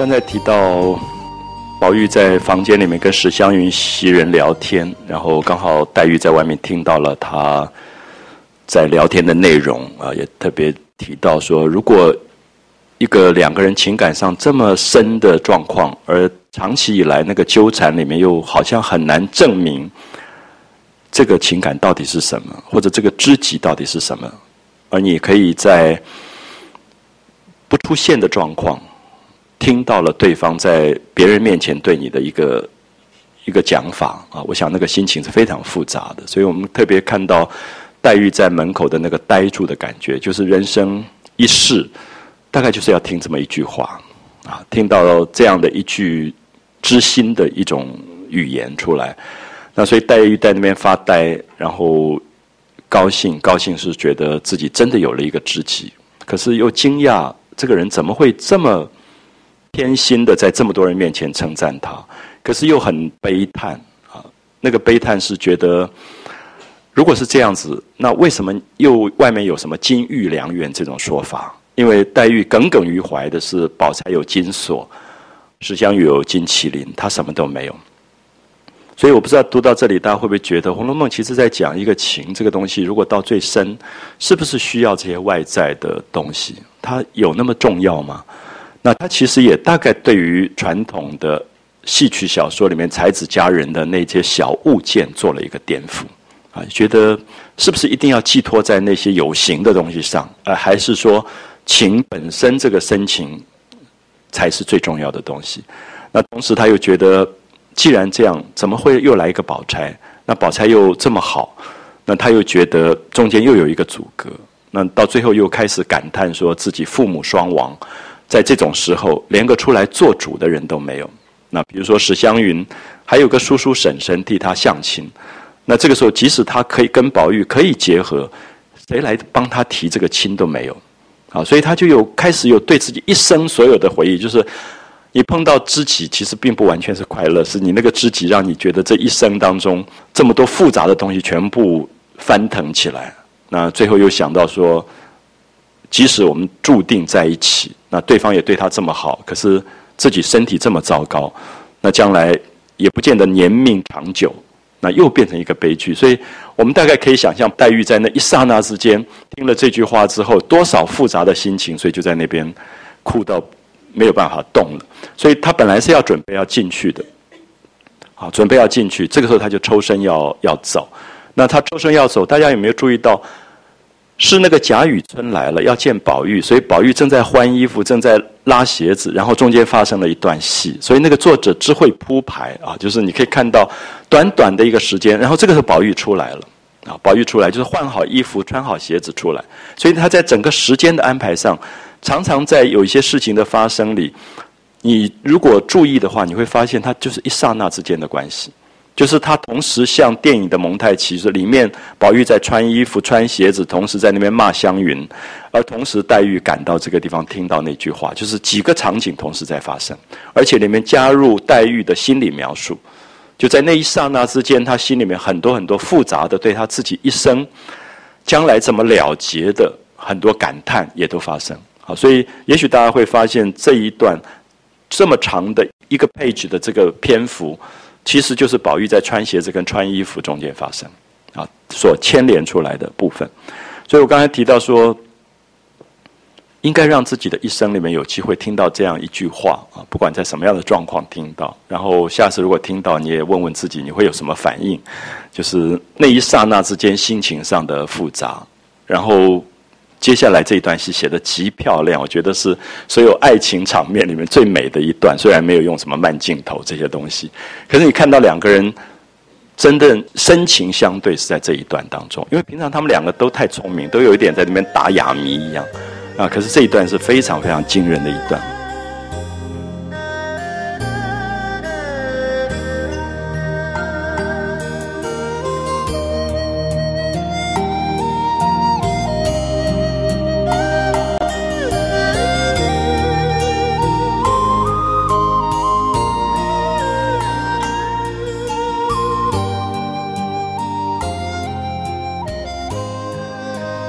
刚才提到宝玉在房间里面跟史湘云袭人聊天，然后刚好黛玉在外面听到了他在聊天的内容啊，也特别提到说，如果一个两个人情感上这么深的状况，而长期以来那个纠缠里面又好像很难证明这个情感到底是什么，或者这个知己到底是什么，而你可以在不出现的状况。听到了对方在别人面前对你的一个一个讲法啊，我想那个心情是非常复杂的。所以我们特别看到黛玉在门口的那个呆住的感觉，就是人生一世，大概就是要听这么一句话啊，听到这样的一句知心的一种语言出来。那所以黛玉在那边发呆，然后高兴，高兴是觉得自己真的有了一个知己，可是又惊讶这个人怎么会这么。偏心的在这么多人面前称赞他，可是又很悲叹啊。那个悲叹是觉得，如果是这样子，那为什么又外面有什么金玉良缘这种说法？因为黛玉耿耿于怀的是宝钗有金锁，史湘云有金麒麟，她什么都没有。所以我不知道读到这里，大家会不会觉得《红楼梦》其实在讲一个情这个东西，如果到最深，是不是需要这些外在的东西？它有那么重要吗？那他其实也大概对于传统的戏曲小说里面才子佳人的那些小物件做了一个颠覆，啊，觉得是不是一定要寄托在那些有形的东西上，呃，还是说情本身这个深情才是最重要的东西？那同时他又觉得，既然这样，怎么会又来一个宝钗？那宝钗又这么好，那他又觉得中间又有一个阻隔，那到最后又开始感叹说自己父母双亡。在这种时候，连个出来做主的人都没有。那比如说史湘云，还有个叔叔婶婶替他相亲。那这个时候，即使他可以跟宝玉可以结合，谁来帮他提这个亲都没有。啊，所以他就有开始有对自己一生所有的回忆，就是你碰到知己，其实并不完全是快乐，是你那个知己让你觉得这一生当中这么多复杂的东西全部翻腾起来。那最后又想到说。即使我们注定在一起，那对方也对他这么好，可是自己身体这么糟糕，那将来也不见得年命长久，那又变成一个悲剧。所以我们大概可以想象，黛玉在那一刹那之间听了这句话之后，多少复杂的心情，所以就在那边哭到没有办法动了。所以他本来是要准备要进去的，好，准备要进去，这个时候他就抽身要要走。那他抽身要走，大家有没有注意到？是那个贾雨村来了，要见宝玉，所以宝玉正在换衣服，正在拉鞋子，然后中间发生了一段戏，所以那个作者只会铺排啊，就是你可以看到短短的一个时间，然后这个时候宝玉出来了，啊，宝玉出来就是换好衣服、穿好鞋子出来，所以他在整个时间的安排上，常常在有一些事情的发生里，你如果注意的话，你会发现它就是一刹那之间的关系。就是他同时像电影的蒙太奇，是里面宝玉在穿衣服、穿鞋子，同时在那边骂湘云，而同时黛玉赶到这个地方，听到那句话，就是几个场景同时在发生，而且里面加入黛玉的心理描述，就在那一刹那之间，他心里面很多很多复杂的对他自己一生将来怎么了结的很多感叹也都发生。好，所以也许大家会发现这一段这么长的一个 page 的这个篇幅。其实就是宝玉在穿鞋子跟穿衣服中间发生，啊，所牵连出来的部分。所以我刚才提到说，应该让自己的一生里面有机会听到这样一句话啊，不管在什么样的状况听到，然后下次如果听到，你也问问自己，你会有什么反应？就是那一刹那之间心情上的复杂，然后。接下来这一段戏写的极漂亮，我觉得是所有爱情场面里面最美的一段。虽然没有用什么慢镜头这些东西，可是你看到两个人真的深情相对是在这一段当中。因为平常他们两个都太聪明，都有一点在那边打哑谜一样啊。可是这一段是非常非常惊人的一段。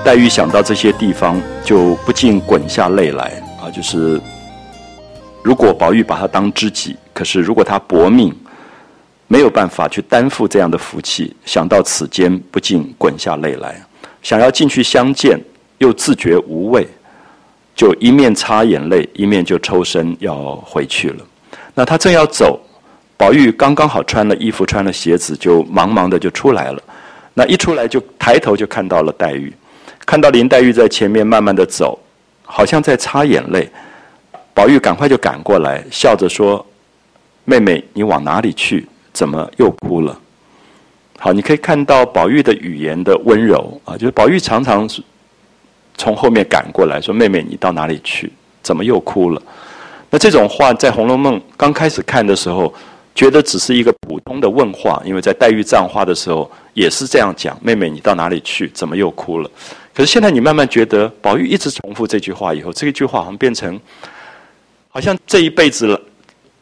黛玉想到这些地方，就不禁滚下泪来啊！就是如果宝玉把他当知己，可是如果他薄命，没有办法去担负这样的福气，想到此间，不禁滚下泪来。想要进去相见，又自觉无味，就一面擦眼泪，一面就抽身要回去了。那他正要走，宝玉刚刚好穿了衣服，穿了鞋子，就忙忙的就出来了。那一出来就抬头就看到了黛玉，看到林黛玉在前面慢慢的走，好像在擦眼泪。宝玉赶快就赶过来，笑着说：“妹妹，你往哪里去？怎么又哭了？”好，你可以看到宝玉的语言的温柔啊，就是宝玉常常从后面赶过来说：“妹妹，你到哪里去？怎么又哭了？”那这种话在《红楼梦》刚开始看的时候，觉得只是一个普通的问话，因为在黛玉葬花的时候也是这样讲：“妹妹，你到哪里去？怎么又哭了？”可是现在你慢慢觉得，宝玉一直重复这句话以后，这一句话好像变成。好像这一辈子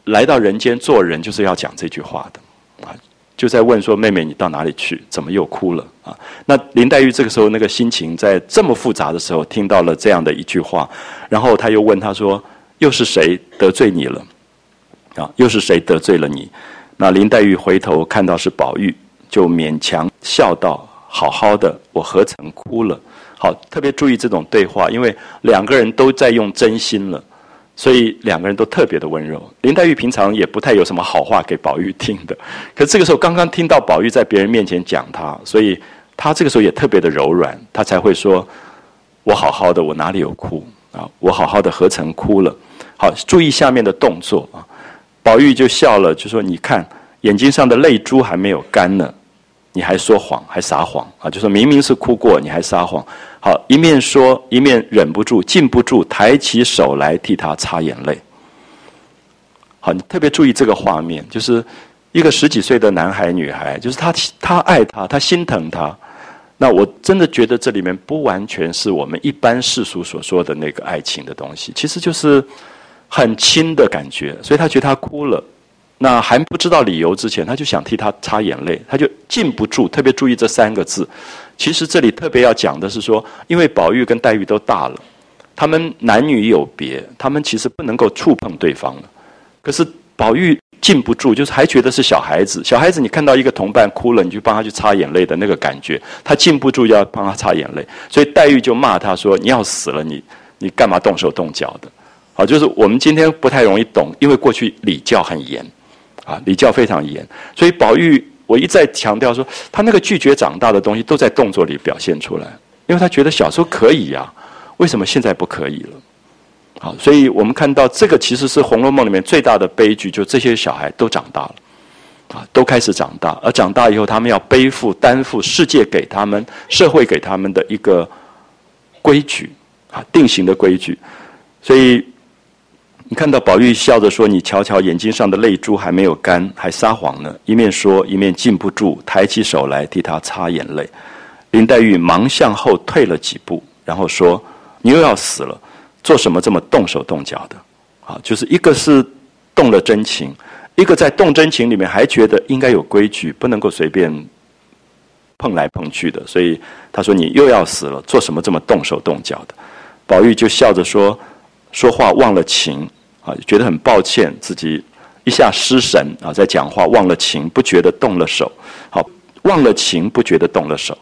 来到人间做人，就是要讲这句话的啊，就在问说：“妹妹，你到哪里去？怎么又哭了？”啊，那林黛玉这个时候那个心情在这么复杂的时候，听到了这样的一句话，然后他又问他说：“又是谁得罪你了？啊，又是谁得罪了你？”那林黛玉回头看到是宝玉，就勉强笑道：“好好的，我何曾哭了？”好，特别注意这种对话，因为两个人都在用真心了。所以两个人都特别的温柔。林黛玉平常也不太有什么好话给宝玉听的，可这个时候刚刚听到宝玉在别人面前讲他，所以他这个时候也特别的柔软，他才会说：“我好好的，我哪里有哭啊？我好好的何曾哭了？”好，注意下面的动作啊。宝玉就笑了，就说：“你看眼睛上的泪珠还没有干呢。”你还说谎，还撒谎啊！就说明明是哭过，你还撒谎。好，一面说，一面忍不住、禁不住，抬起手来替他擦眼泪。好，你特别注意这个画面，就是一个十几岁的男孩、女孩，就是他，他爱他，他心疼他。那我真的觉得这里面不完全是我们一般世俗所说的那个爱情的东西，其实就是很亲的感觉。所以他觉得他哭了。那还不知道理由之前，他就想替他擦眼泪，他就禁不住。特别注意这三个字，其实这里特别要讲的是说，因为宝玉跟黛玉都大了，他们男女有别，他们其实不能够触碰对方了。可是宝玉禁不住，就是还觉得是小孩子。小孩子，你看到一个同伴哭了，你就帮他去擦眼泪的那个感觉，他禁不住要帮他擦眼泪。所以黛玉就骂他说：“你要死了，你你干嘛动手动脚的？”好，就是我们今天不太容易懂，因为过去礼教很严。啊，礼教非常严，所以宝玉我一再强调说，他那个拒绝长大的东西都在动作里表现出来，因为他觉得小时候可以呀，为什么现在不可以了？好，所以我们看到这个其实是《红楼梦》里面最大的悲剧，就这些小孩都长大了，啊，都开始长大，而长大以后，他们要背负担负世界给他们、社会给他们的一个规矩啊，定型的规矩，所以。你看到宝玉笑着说：“你瞧瞧，眼睛上的泪珠还没有干，还撒谎呢。”一面说，一面禁不住抬起手来替他擦眼泪。林黛玉忙向后退了几步，然后说：“你又要死了，做什么这么动手动脚的？啊，就是一个是动了真情，一个在动真情里面还觉得应该有规矩，不能够随便碰来碰去的。所以他说：‘你又要死了，做什么这么动手动脚的？’宝玉就笑着说：‘说话忘了情。’啊，觉得很抱歉，自己一下失神啊，在讲话忘了情，不觉得动了手。好，忘了情，不觉得动了手。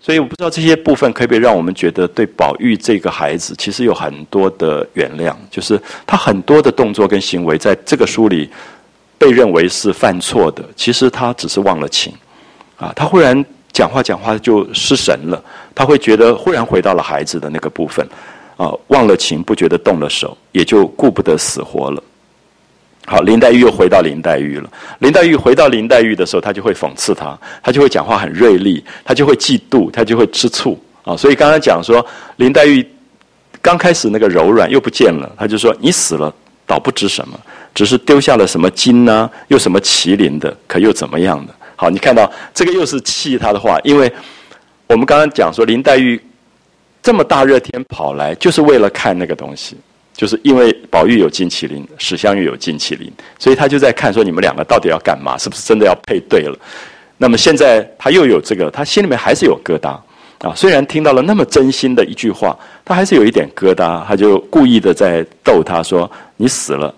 所以我不知道这些部分可不可以让我们觉得对宝玉这个孩子，其实有很多的原谅，就是他很多的动作跟行为，在这个书里被认为是犯错的，其实他只是忘了情。啊，他忽然讲话讲话就失神了，他会觉得忽然回到了孩子的那个部分。啊，忘了情，不觉得动了手，也就顾不得死活了。好，林黛玉又回到林黛玉了。林黛玉回到林黛玉的时候，她就会讽刺她，她就会讲话很锐利，她就会嫉妒，她就会吃醋啊。所以刚刚讲说，林黛玉刚开始那个柔软又不见了，她就说：“你死了，倒不知什么，只是丢下了什么金呢？又什么麒麟的，可又怎么样的？”好，你看到这个又是气她的话，因为我们刚刚讲说林黛玉。这么大热天跑来，就是为了看那个东西，就是因为宝玉有金麒麟，史湘玉有金麒麟，所以他就在看说你们两个到底要干嘛，是不是真的要配对了？那么现在他又有这个，他心里面还是有疙瘩啊。虽然听到了那么真心的一句话，他还是有一点疙瘩，他就故意的在逗他说：“你死了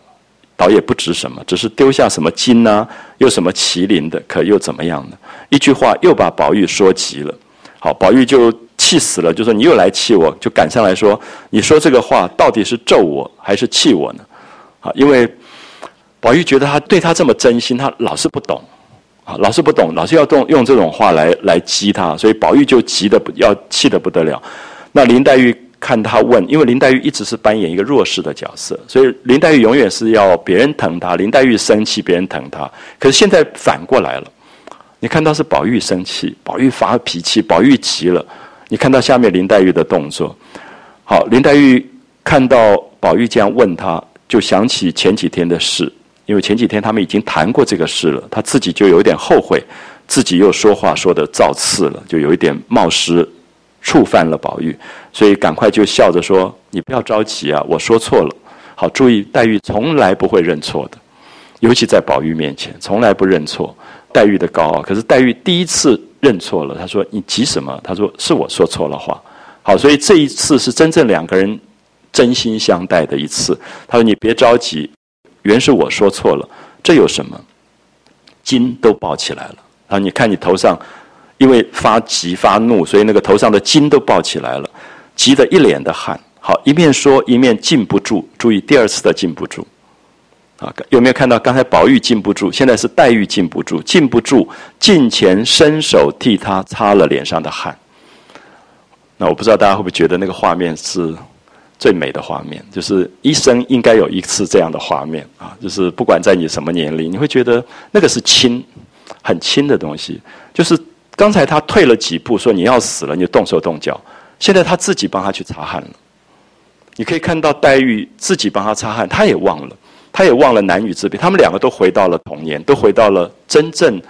倒也不值什么，只是丢下什么金呢？又什么麒麟的，可又怎么样呢？一句话又把宝玉说急了。好，宝玉就气死了，就说你又来气我，就赶上来说，你说这个话到底是咒我还是气我呢？啊，因为宝玉觉得他对他这么真心，他老是不懂，啊，老是不懂，老是要动用这种话来来激他，所以宝玉就急得不要气得不得了。那林黛玉。看他问，因为林黛玉一直是扮演一个弱势的角色，所以林黛玉永远是要别人疼她。林黛玉生气，别人疼她。可是现在反过来了，你看到是宝玉生气，宝玉发脾气，宝玉急了。你看到下面林黛玉的动作，好，林黛玉看到宝玉这样问他，就想起前几天的事，因为前几天他们已经谈过这个事了，他自己就有点后悔，自己又说话说的造次了，就有一点冒失。触犯了宝玉，所以赶快就笑着说：“你不要着急啊，我说错了。”好，注意，黛玉从来不会认错的，尤其在宝玉面前，从来不认错。黛玉的高傲，可是黛玉第一次认错了。她说：“你急什么？”她说：“是我说错了话。”好，所以这一次是真正两个人真心相待的一次。她说：“你别着急，原是我说错了，这有什么？筋都抱起来了。啊，你看你头上。”因为发急发怒，所以那个头上的筋都抱起来了，急得一脸的汗。好，一面说一面禁不住。注意第二次的禁不住，啊，有没有看到刚才宝玉禁不住，现在是黛玉禁不住，禁不住近前伸手替他擦了脸上的汗。那我不知道大家会不会觉得那个画面是最美的画面，就是一生应该有一次这样的画面啊，就是不管在你什么年龄，你会觉得那个是亲，很亲的东西，就是。刚才他退了几步，说你要死了，你就动手动脚。现在他自己帮他去擦汗了。你可以看到黛玉自己帮他擦汗，他也忘了，他也忘了男女之别。他们两个都回到了童年，都回到了真正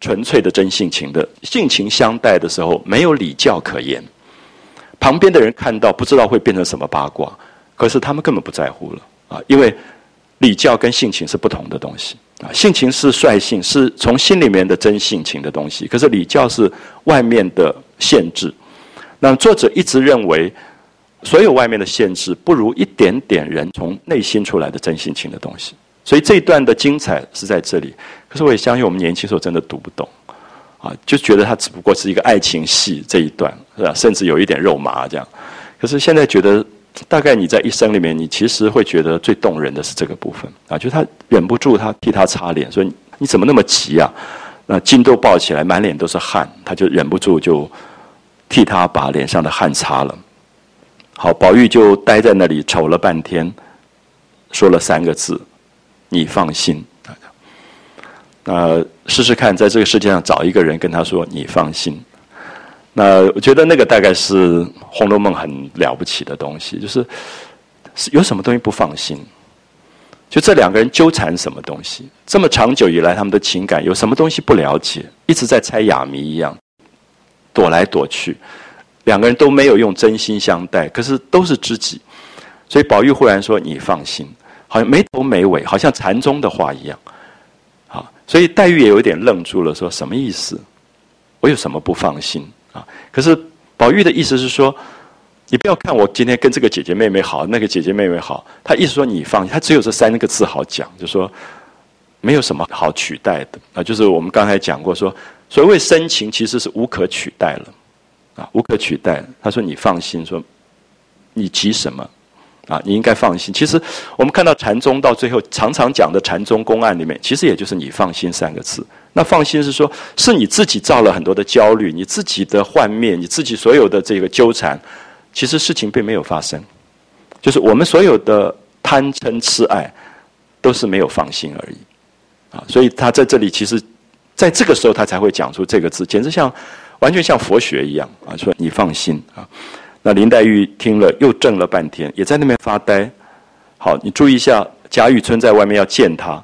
纯粹的真性情的性情相待的时候，没有礼教可言。旁边的人看到不知道会变成什么八卦，可是他们根本不在乎了啊，因为礼教跟性情是不同的东西。啊，性情是率性，是从心里面的真性情的东西。可是礼教是外面的限制。那作者一直认为，所有外面的限制不如一点点人从内心出来的真性情的东西。所以这一段的精彩是在这里。可是我也相信，我们年轻时候真的读不懂，啊，就觉得它只不过是一个爱情戏这一段，是吧？甚至有一点肉麻这样。可是现在觉得。大概你在一生里面，你其实会觉得最动人的是这个部分啊，就是他忍不住他替他擦脸，说你怎么那么急啊？那筋都抱起来，满脸都是汗，他就忍不住就替他把脸上的汗擦了。好，宝玉就待在那里瞅了半天，说了三个字：“你放心。”那试试看，在这个世界上找一个人跟他说：“你放心。”那我觉得那个大概是《红楼梦》很了不起的东西，就是有什么东西不放心？就这两个人纠缠什么东西？这么长久以来，他们的情感有什么东西不了解？一直在猜哑谜一样，躲来躲去，两个人都没有用真心相待，可是都是知己。所以宝玉忽然说：“你放心。”好像没头没尾，好像禅宗的话一样。好，所以黛玉也有点愣住了，说什么意思？我有什么不放心？啊！可是宝玉的意思是说，你不要看我今天跟这个姐姐妹妹好，那个姐姐妹妹好。他意思说你放心，他只有这三个字好讲，就说没有什么好取代的啊。就是我们刚才讲过，说所谓深情其实是无可取代了啊，无可取代。他说你放心，说你急什么？啊，你应该放心。其实我们看到禅宗到最后常常讲的禅宗公案里面，其实也就是“你放心”三个字。那放心是说，是你自己造了很多的焦虑，你自己的幻灭，你自己所有的这个纠缠，其实事情并没有发生。就是我们所有的贪嗔痴爱，都是没有放心而已。啊，所以他在这里其实，在这个时候他才会讲出这个字，简直像完全像佛学一样啊，说你放心啊。那林黛玉听了又怔了半天，也在那边发呆。好，你注意一下，贾雨村在外面要见他，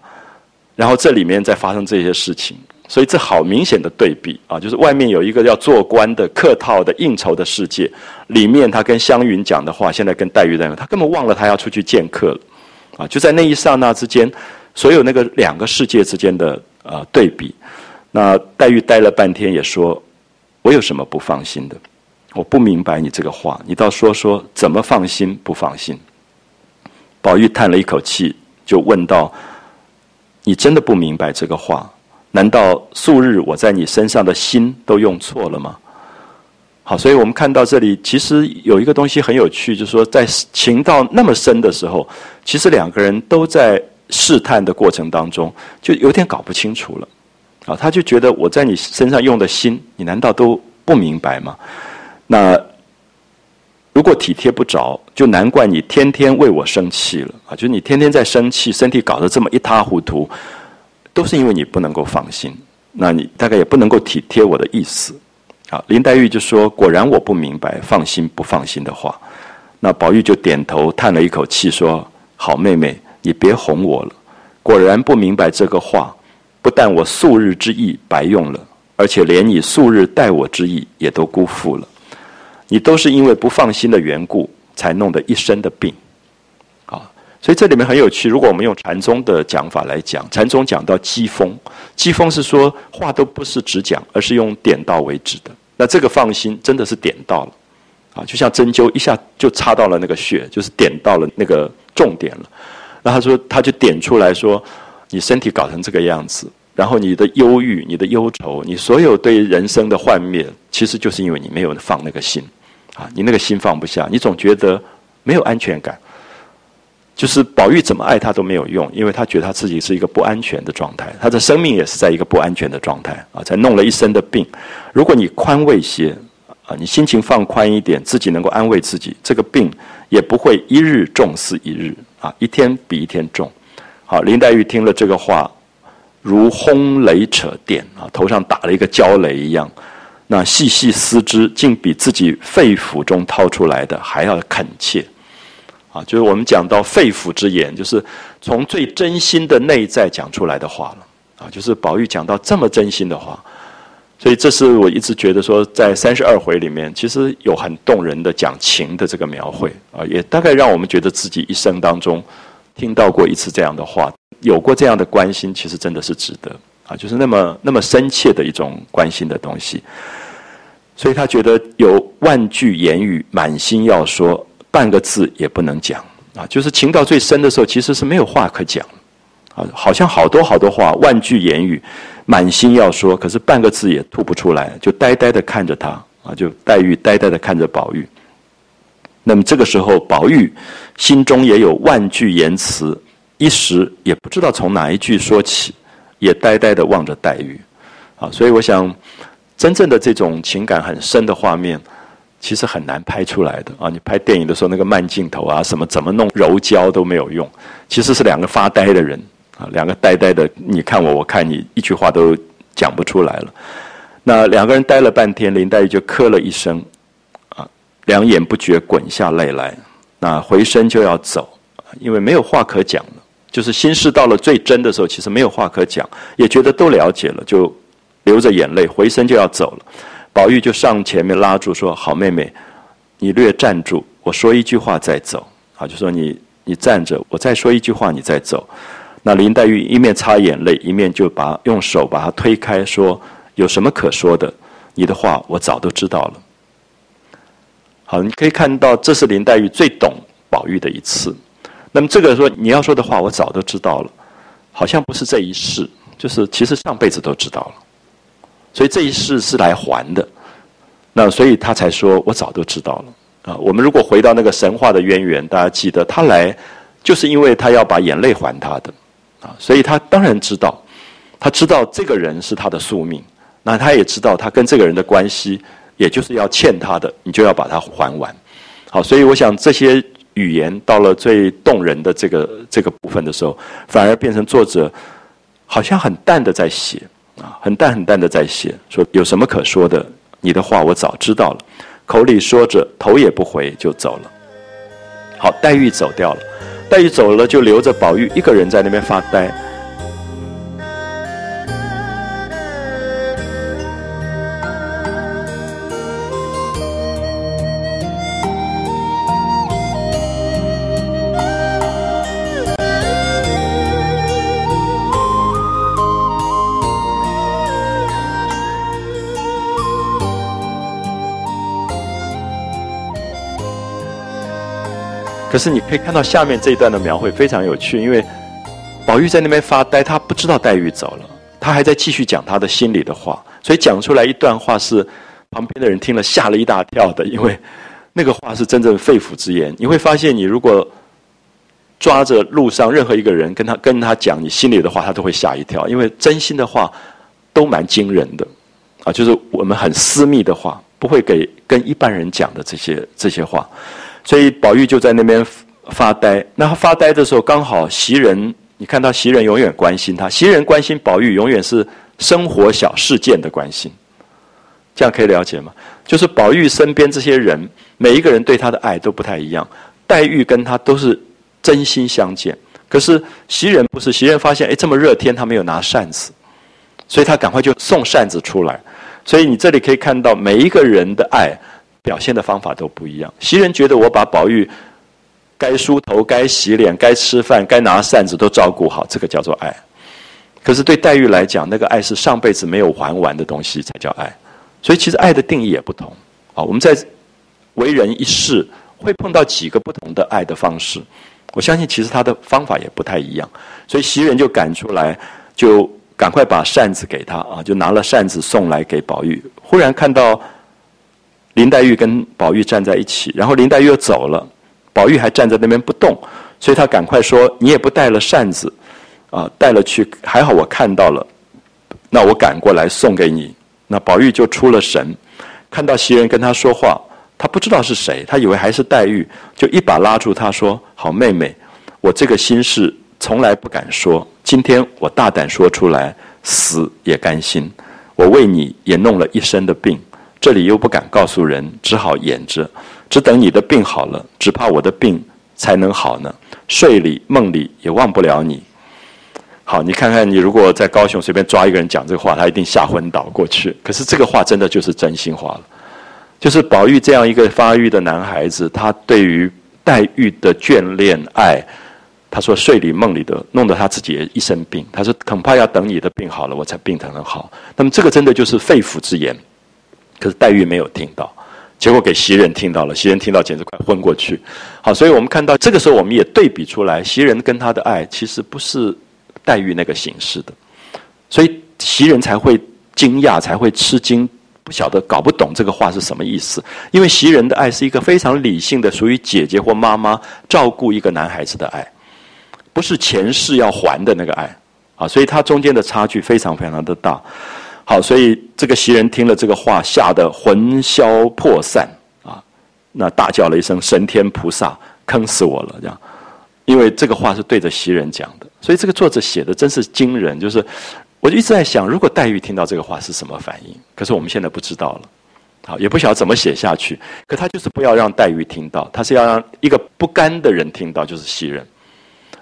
然后这里面在发生这些事情，所以这好明显的对比啊！就是外面有一个要做官的、客套的、应酬的世界，里面他跟湘云讲的话，现在跟黛玉在，他根本忘了他要出去见客了啊！就在那一刹那之间，所有那个两个世界之间的呃对比，那黛玉待了半天，也说：“我有什么不放心的？”我不明白你这个话，你倒说说怎么放心不放心？宝玉叹了一口气，就问道：“你真的不明白这个话？难道素日我在你身上的心都用错了吗？”好，所以我们看到这里，其实有一个东西很有趣，就是说，在情到那么深的时候，其实两个人都在试探的过程当中，就有点搞不清楚了。啊，他就觉得我在你身上用的心，你难道都不明白吗？那如果体贴不着，就难怪你天天为我生气了啊！就是你天天在生气，身体搞得这么一塌糊涂，都是因为你不能够放心。那你大概也不能够体贴我的意思。啊，林黛玉就说：“果然我不明白，放心不放心的话。”那宝玉就点头叹了一口气，说：“好妹妹，你别哄我了。果然不明白这个话，不但我素日之意白用了，而且连你素日待我之意也都辜负了。你都是因为不放心的缘故，才弄得一身的病。”啊，所以这里面很有趣。如果我们用禅宗的讲法来讲，禅宗讲到机锋，机锋是说话都不是直讲，而是用点到为止的。那这个放心真的是点到了，啊，就像针灸一下就插到了那个穴，就是点到了那个重点了。那他说，他就点出来说，你身体搞成这个样子，然后你的忧郁、你的忧愁、你所有对人生的幻灭，其实就是因为你没有放那个心，啊，你那个心放不下，你总觉得没有安全感。就是宝玉怎么爱他都没有用，因为他觉得他自己是一个不安全的状态，他的生命也是在一个不安全的状态啊，才弄了一身的病。如果你宽慰些啊，你心情放宽一点，自己能够安慰自己，这个病也不会一日重似一日啊，一天比一天重。好，林黛玉听了这个话，如轰雷扯电啊，头上打了一个焦雷一样。那细细思之，竟比自己肺腑中掏出来的还要恳切。啊，就是我们讲到肺腑之言，就是从最真心的内在讲出来的话了。啊，就是宝玉讲到这么真心的话，所以这是我一直觉得说，在三十二回里面，其实有很动人的讲情的这个描绘啊，也大概让我们觉得自己一生当中听到过一次这样的话，有过这样的关心，其实真的是值得啊，就是那么那么深切的一种关心的东西。所以他觉得有万句言语，满心要说。半个字也不能讲啊！就是情到最深的时候，其实是没有话可讲啊，好像好多好多话，万句言语，满心要说，可是半个字也吐不出来，就呆呆的看着他啊，就黛玉呆呆的看着宝玉。那么这个时候，宝玉心中也有万句言辞，一时也不知道从哪一句说起，也呆呆的望着黛玉啊。所以我想，真正的这种情感很深的画面。其实很难拍出来的啊！你拍电影的时候，那个慢镜头啊，什么怎么弄柔焦都没有用。其实是两个发呆的人啊，两个呆呆的，你看我，我看你，一句话都讲不出来了。那两个人呆了半天，林黛玉就咳了一声，两眼不觉滚下泪来。那回身就要走，因为没有话可讲了。就是心事到了最真的时候，其实没有话可讲，也觉得都了解了，就流着眼泪回身就要走了。宝玉就上前面拉住说：“好妹妹，你略站住，我说一句话再走。”啊，就说你你站着，我再说一句话，你再走。那林黛玉一面擦眼泪，一面就把用手把他推开，说：“有什么可说的？你的话我早都知道了。”好，你可以看到，这是林黛玉最懂宝玉的一次。那么这个说你要说的话，我早都知道了，好像不是这一世，就是其实上辈子都知道了。所以这一世是来还的，那所以他才说，我早都知道了啊。我们如果回到那个神话的渊源，大家记得他来，就是因为他要把眼泪还他的啊。所以他当然知道，他知道这个人是他的宿命，那他也知道他跟这个人的关系，也就是要欠他的，你就要把它还完。好，所以我想这些语言到了最动人的这个这个部分的时候，反而变成作者好像很淡的在写。啊，很淡很淡的在写，说有什么可说的？你的话我早知道了，口里说着，头也不回就走了。好，黛玉走掉了，黛玉走了，就留着宝玉一个人在那边发呆。可是你可以看到下面这一段的描绘非常有趣，因为宝玉在那边发呆，他不知道黛玉走了，他还在继续讲他的心里的话，所以讲出来一段话是旁边的人听了吓了一大跳的，因为那个话是真正肺腑之言。你会发现，你如果抓着路上任何一个人跟他跟他讲你心里的话，他都会吓一跳，因为真心的话都蛮惊人的啊，就是我们很私密的话，不会给跟一般人讲的这些这些话。所以宝玉就在那边发呆。那他发呆的时候，刚好袭人，你看到袭人永远关心他，袭人关心宝玉，永远是生活小事件的关心。这样可以了解吗？就是宝玉身边这些人，每一个人对他的爱都不太一样。黛玉跟他都是。真心相见，可是袭人不是袭人发现，哎，这么热天，他没有拿扇子，所以他赶快就送扇子出来。所以你这里可以看到，每一个人的爱表现的方法都不一样。袭人觉得我把宝玉该梳头、该洗脸、该吃饭、该拿扇子都照顾好，这个叫做爱。可是对黛玉来讲，那个爱是上辈子没有还完的东西才叫爱。所以其实爱的定义也不同。啊，我们在为人一世会碰到几个不同的爱的方式。我相信，其实他的方法也不太一样，所以袭人就赶出来，就赶快把扇子给他啊，就拿了扇子送来给宝玉。忽然看到林黛玉跟宝玉站在一起，然后林黛玉又走了，宝玉还站在那边不动，所以他赶快说：“你也不带了扇子啊，带了去，还好我看到了，那我赶过来送给你。”那宝玉就出了神，看到袭人跟他说话。他不知道是谁，他以为还是黛玉，就一把拉住他说：“好妹妹，我这个心事从来不敢说，今天我大胆说出来，死也甘心。我为你也弄了一身的病，这里又不敢告诉人，只好掩着，只等你的病好了，只怕我的病才能好呢。睡里梦里也忘不了你。好，你看看，你如果在高雄随便抓一个人讲这话，他一定吓昏倒过去。可是这个话真的就是真心话了。”就是宝玉这样一个发育的男孩子，他对于黛玉的眷恋爱，他说睡里梦里的，弄得他自己一身病。他说恐怕要等你的病好了，我才病才能好。那么这个真的就是肺腑之言，可是黛玉没有听到，结果给袭人听到了，袭人听到简直快昏过去。好，所以我们看到这个时候，我们也对比出来，袭人跟他的爱其实不是黛玉那个形式的，所以袭人才会惊讶，才会吃惊。不晓得搞不懂这个话是什么意思，因为袭人的爱是一个非常理性的，属于姐姐或妈妈照顾一个男孩子的爱，不是前世要还的那个爱啊，所以它中间的差距非常非常的大。好，所以这个袭人听了这个话，吓得魂消魄散啊，那大叫了一声：“神天菩萨，坑死我了！”这样，因为这个话是对着袭人讲的，所以这个作者写的真是惊人，就是。我就一直在想，如果黛玉听到这个话是什么反应？可是我们现在不知道了，好，也不晓得怎么写下去。可他就是不要让黛玉听到，他是要让一个不甘的人听到，就是袭人。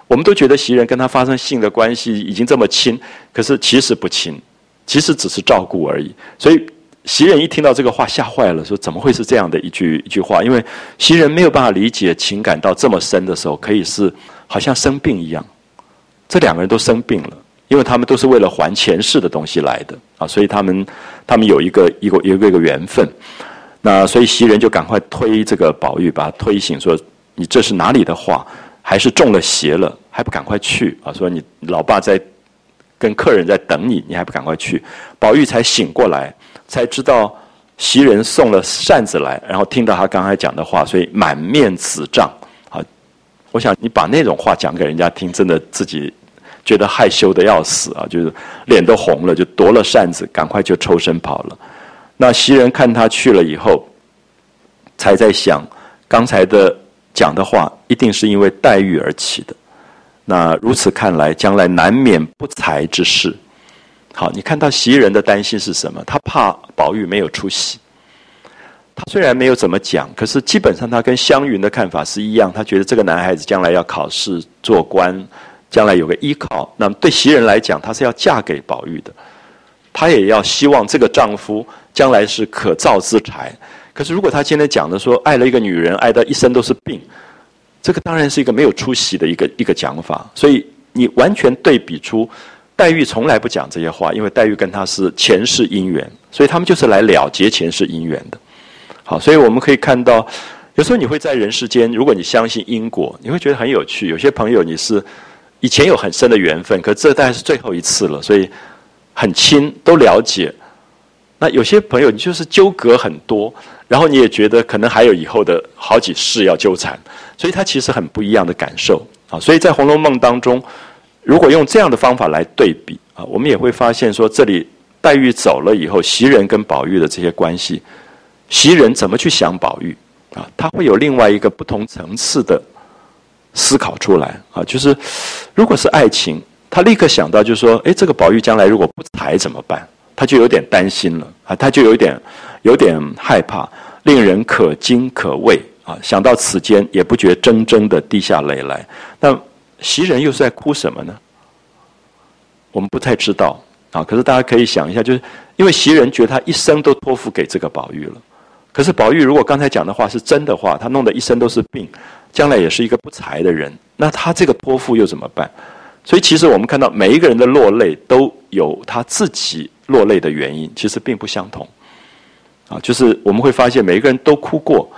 我们都觉得袭人跟他发生性的关系已经这么亲，可是其实不亲，其实只是照顾而已。所以袭人一听到这个话吓坏了，说怎么会是这样的一句一句话？因为袭人没有办法理解情感到这么深的时候，可以是好像生病一样，这两个人都生病了。因为他们都是为了还前世的东西来的啊，所以他们他们有一个一个一个一个缘分。那所以袭人就赶快推这个宝玉，把他推醒，说：“你这是哪里的话？还是中了邪了？还不赶快去啊？说你老爸在跟客人在等你，你还不赶快去？”宝玉才醒过来，才知道袭人送了扇子来，然后听到他刚才讲的话，所以满面紫胀。啊，我想你把那种话讲给人家听，真的自己。觉得害羞的要死啊，就是脸都红了，就夺了扇子，赶快就抽身跑了。那袭人看他去了以后，才在想，刚才的讲的话一定是因为黛玉而起的。那如此看来，将来难免不才之事。好，你看到袭人的担心是什么？他怕宝玉没有出息。他虽然没有怎么讲，可是基本上他跟湘云的看法是一样。他觉得这个男孩子将来要考试做官。将来有个依靠，那么对袭人来讲，她是要嫁给宝玉的，她也要希望这个丈夫将来是可造之才。可是如果她今天讲的说爱了一个女人，爱到一生都是病，这个当然是一个没有出息的一个一个讲法。所以你完全对比出黛玉从来不讲这些话，因为黛玉跟他是前世姻缘，所以他们就是来了结前世姻缘的。好，所以我们可以看到，有时候你会在人世间，如果你相信因果，你会觉得很有趣。有些朋友你是。以前有很深的缘分，可这大概是最后一次了，所以很亲，都了解。那有些朋友你就是纠葛很多，然后你也觉得可能还有以后的好几世要纠缠，所以他其实很不一样的感受啊。所以在《红楼梦》当中，如果用这样的方法来对比啊，我们也会发现说，这里黛玉走了以后，袭人跟宝玉的这些关系，袭人怎么去想宝玉啊？他会有另外一个不同层次的思考出来啊。就是如果是爱情，他立刻想到就是说，哎，这个宝玉将来如果不才怎么办？他就有点担心了啊，他就有点有点害怕，令人可惊可畏啊！想到此间，也不觉铮铮的滴下泪来。那袭人又是在哭什么呢？我们不太知道啊。可是大家可以想一下，就是因为袭人觉得他一生都托付给这个宝玉了。可是宝玉如果刚才讲的话是真的话，他弄得一生都是病，将来也是一个不才的人，那他这个托付又怎么办？所以其实我们看到每一个人的落泪都有他自己。落泪的原因其实并不相同，啊，就是我们会发现每一个人都哭过，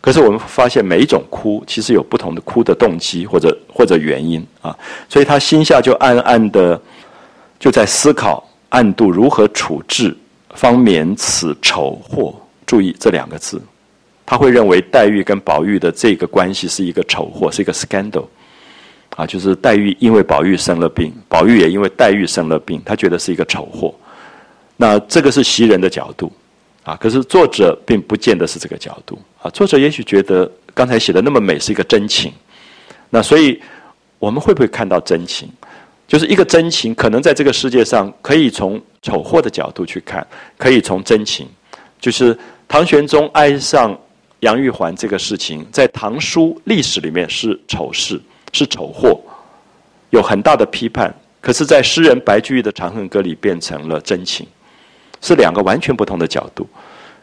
可是我们发现每一种哭其实有不同的哭的动机或者或者原因啊，所以他心下就暗暗的就在思考暗度如何处置，方免此丑祸。注意这两个字，他会认为黛玉跟宝玉的这个关系是一个丑祸，是一个 scandal。啊，就是黛玉因为宝玉生了病，宝玉也因为黛玉生了病，他觉得是一个丑祸。那这个是袭人的角度，啊，可是作者并不见得是这个角度，啊，作者也许觉得刚才写的那么美是一个真情，那所以我们会不会看到真情？就是一个真情，可能在这个世界上可以从丑货的角度去看，可以从真情，就是唐玄宗爱上杨玉环这个事情，在唐书历史里面是丑事，是丑货，有很大的批判，可是，在诗人白居易的《长恨歌》里变成了真情。是两个完全不同的角度，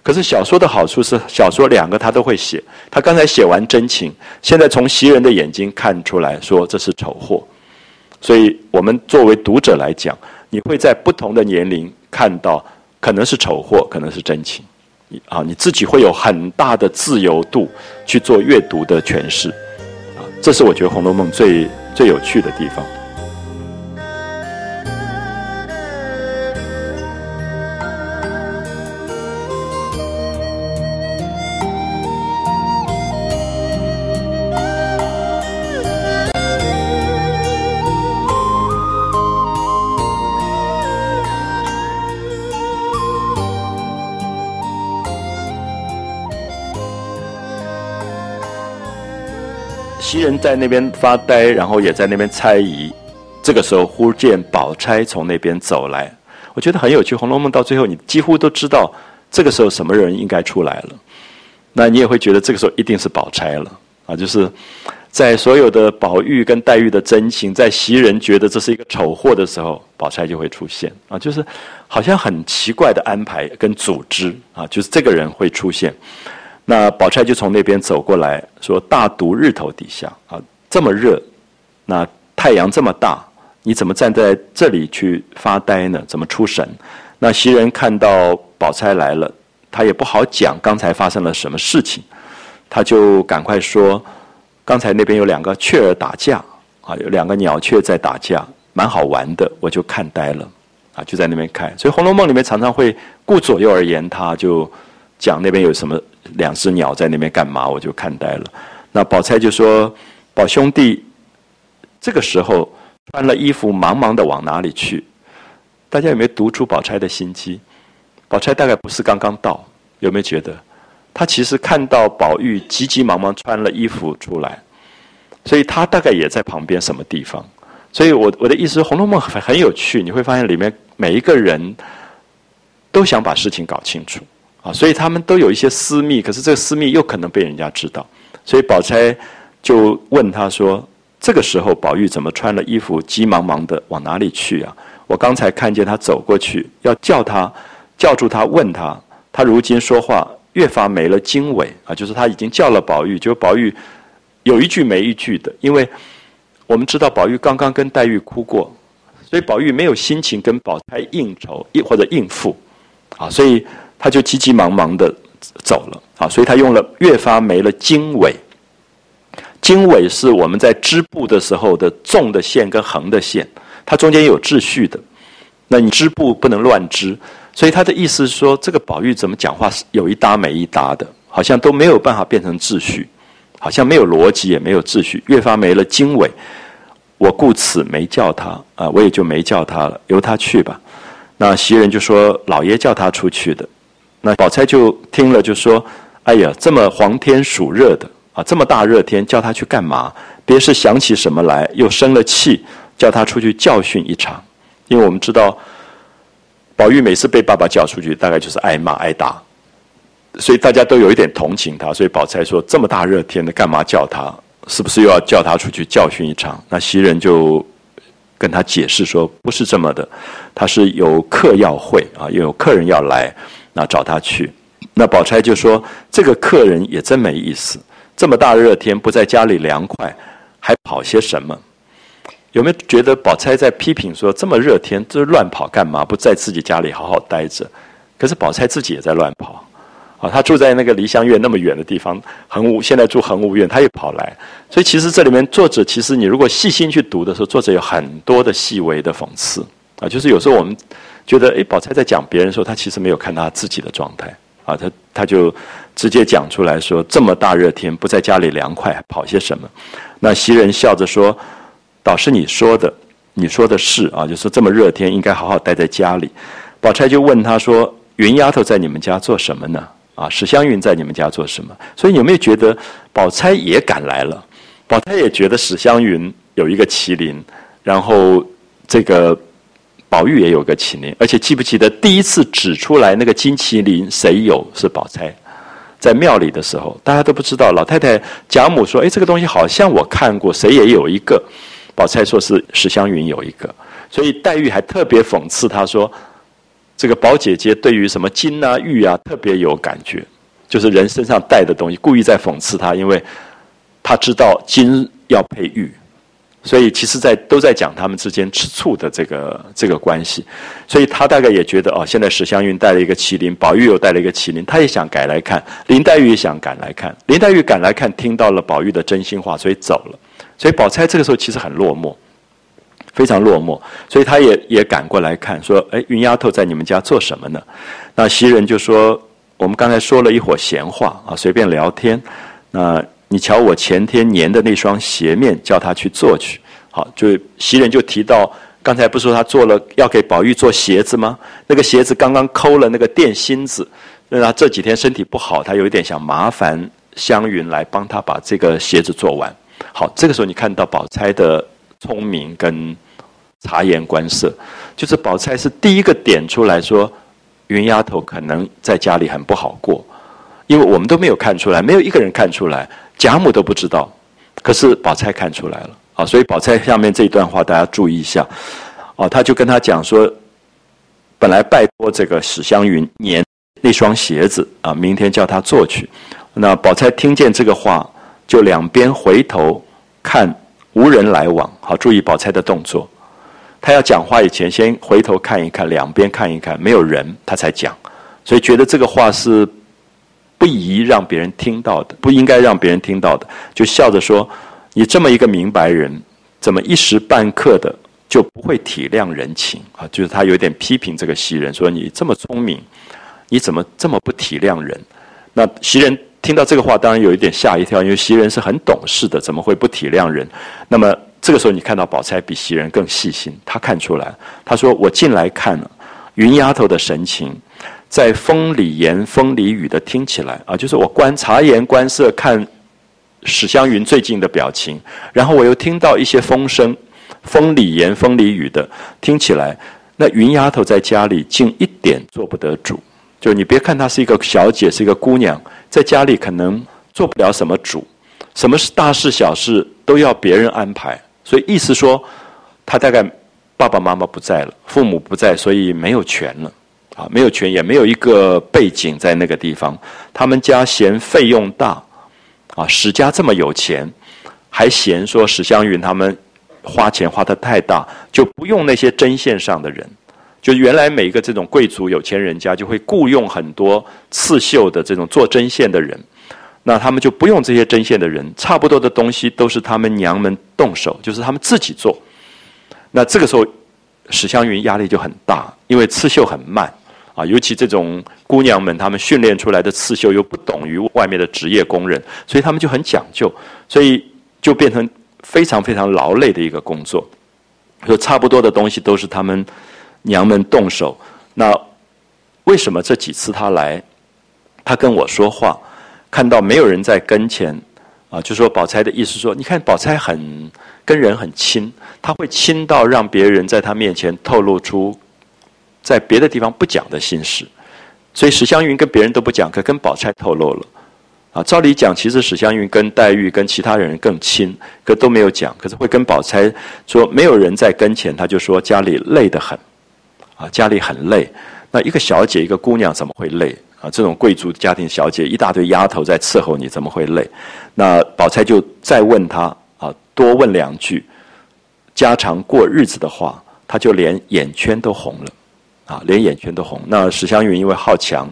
可是小说的好处是，小说两个他都会写。他刚才写完真情，现在从袭人的眼睛看出来说这是丑货，所以我们作为读者来讲，你会在不同的年龄看到可能是丑货，可能是真情，你啊你自己会有很大的自由度去做阅读的诠释，啊，这是我觉得《红楼梦》最最有趣的地方。在那边发呆，然后也在那边猜疑。这个时候，忽见宝钗从那边走来，我觉得很有趣。《红楼梦》到最后，你几乎都知道这个时候什么人应该出来了。那你也会觉得这个时候一定是宝钗了啊！就是在所有的宝玉跟黛玉的真情，在袭人觉得这是一个丑货的时候，宝钗就会出现啊！就是好像很奇怪的安排跟组织啊！就是这个人会出现。那宝钗就从那边走过来说：“大毒日头底下啊，这么热，那太阳这么大，你怎么站在这里去发呆呢？怎么出神？”那袭人看到宝钗来了，他也不好讲刚才发生了什么事情，他就赶快说：“刚才那边有两个雀儿打架啊，有两个鸟雀在打架，蛮好玩的，我就看呆了啊，就在那边看。所以《红楼梦》里面常常会顾左右而言他，就讲那边有什么。”两只鸟在那边干嘛？我就看呆了。那宝钗就说：“宝兄弟，这个时候穿了衣服，忙忙的往哪里去？”大家有没有读出宝钗的心机？宝钗大概不是刚刚到，有没有觉得？她其实看到宝玉急急忙忙穿了衣服出来，所以她大概也在旁边什么地方。所以我我的意思，《红楼梦》很很有趣，你会发现里面每一个人都想把事情搞清楚。啊，所以他们都有一些私密，可是这个私密又可能被人家知道，所以宝钗就问他说：“这个时候宝玉怎么穿了衣服，急忙忙的往哪里去啊？我刚才看见他走过去，要叫他，叫住他，问他，他如今说话越发没了经纬啊，就是他已经叫了宝玉，就宝玉有一句没一句的，因为我们知道宝玉刚刚跟黛玉哭过，所以宝玉没有心情跟宝钗应酬或者应付啊，所以。他就急急忙忙的走了啊，所以他用了越发没了经纬。经纬是我们在织布的时候的纵的线跟横的线，它中间有秩序的。那你织布不能乱织，所以他的意思是说，这个宝玉怎么讲话是有一搭没一搭的，好像都没有办法变成秩序，好像没有逻辑也没有秩序，越发没了经纬。我故此没叫他啊，我也就没叫他了，由他去吧。那袭人就说：“老爷叫他出去的。”那宝钗就听了，就说：“哎呀，这么黄天暑热的啊，这么大热天，叫他去干嘛？别是想起什么来，又生了气，叫他出去教训一场。因为我们知道，宝玉每次被爸爸叫出去，大概就是挨骂挨打，所以大家都有一点同情他。所以宝钗说：这么大热天的，干嘛叫他？”是不是又要叫他出去教训一场？那袭人就跟他解释说：“不是这么的，他是有客要会啊，又有客人要来，那找他去。”那宝钗就说：“这个客人也真没意思，这么大热天不在家里凉快，还跑些什么？有没有觉得宝钗在批评说：这么热天，这乱跑干嘛？不在自己家里好好待着？可是宝钗自己也在乱跑。”啊，他住在那个梨香院那么远的地方，恒芜现在住恒芜院，他也跑来，所以其实这里面作者其实你如果细心去读的时候，作者有很多的细微的讽刺啊，就是有时候我们觉得，哎，宝钗在讲别人的时候，他其实没有看他自己的状态啊，他他就直接讲出来说，这么大热天不在家里凉快，跑些什么？那袭人笑着说，倒是你说的，你说的是啊，就说这么热天应该好好待在家里。宝钗就问他说，云丫头在你们家做什么呢？啊，史湘云在你们家做什么？所以有没有觉得宝钗也赶来了？宝钗也觉得史湘云有一个麒麟，然后这个宝玉也有个麒麟，而且记不记得第一次指出来那个金麒麟谁有？是宝钗在庙里的时候，大家都不知道。老太太贾母说：“哎，这个东西好像我看过，谁也有一个。”宝钗说是史湘云有一个，所以黛玉还特别讽刺她说。这个宝姐姐对于什么金啊玉啊特别有感觉，就是人身上带的东西，故意在讽刺她，因为她知道金要配玉，所以其实在都在讲他们之间吃醋的这个这个关系，所以他大概也觉得哦，现在史湘云带了一个麒麟，宝玉又带了一个麒麟，他也想改来看，林黛玉也想赶来看，林黛玉赶来看，听到了宝玉的真心话，所以走了，所以宝钗这个时候其实很落寞。非常落寞，所以他也也赶过来看，说：“哎，云丫头在你们家做什么呢？”那袭人就说：“我们刚才说了一会闲话啊，随便聊天。那你瞧我前天粘的那双鞋面，叫他去做去。好，就袭人就提到，刚才不是说他做了要给宝玉做鞋子吗？那个鞋子刚刚抠了那个垫心子，那他这几天身体不好，他有一点想麻烦湘云来帮他把这个鞋子做完。好，这个时候你看到宝钗的聪明跟。察言观色，就是宝钗是第一个点出来说，云丫头可能在家里很不好过，因为我们都没有看出来，没有一个人看出来，贾母都不知道，可是宝钗看出来了啊，所以宝钗下面这一段话大家注意一下，哦，他就跟他讲说，本来拜托这个史湘云粘那双鞋子啊，明天叫他做去，那宝钗听见这个话，就两边回头看无人来往，好，注意宝钗的动作。他要讲话以前，先回头看一看，两边看一看，没有人，他才讲。所以觉得这个话是不宜让别人听到的，不应该让别人听到的，就笑着说：“你这么一个明白人，怎么一时半刻的就不会体谅人情啊？”就是他有点批评这个袭人，说：“你这么聪明，你怎么这么不体谅人？”那袭人听到这个话，当然有一点吓一跳，因为袭人是很懂事的，怎么会不体谅人？那么。这个时候，你看到宝钗比袭人更细心，她看出来，她说：“我进来看了云丫头的神情，在风里言风里语的听起来啊，就是我观察言观色看史湘云最近的表情，然后我又听到一些风声，风里言风里语的听起来，那云丫头在家里竟一点做不得主，就你别看她是一个小姐，是一个姑娘，在家里可能做不了什么主，什么是大事小事都要别人安排。”所以意思说，她大概爸爸妈妈不在了，父母不在，所以没有权了，啊，没有权，也没有一个背景在那个地方。他们家嫌费用大，啊，史家这么有钱，还嫌说史湘云他们花钱花的太大，就不用那些针线上的人。就原来每一个这种贵族有钱人家就会雇佣很多刺绣的这种做针线的人。那他们就不用这些针线的人，差不多的东西都是他们娘们动手，就是他们自己做。那这个时候，史湘云压力就很大，因为刺绣很慢啊，尤其这种姑娘们，她们训练出来的刺绣又不懂于外面的职业工人，所以她们就很讲究，所以就变成非常非常劳累的一个工作。说差不多的东西都是她们娘们动手。那为什么这几次她来，她跟我说话？看到没有人在跟前，啊，就说宝钗的意思说，你看宝钗很跟人很亲，她会亲到让别人在她面前透露出在别的地方不讲的心事，所以史湘云跟别人都不讲，可跟宝钗透露了。啊，照理讲，其实史湘云跟黛玉跟其他人更亲，可都没有讲，可是会跟宝钗说，没有人在跟前，他就说家里累得很，啊，家里很累。那一个小姐，一个姑娘怎么会累？啊，这种贵族家庭小姐，一大堆丫头在伺候你，怎么会累？那宝钗就再问他啊，多问两句，家常过日子的话，他就连眼圈都红了，啊，连眼圈都红。那史湘云因为好强，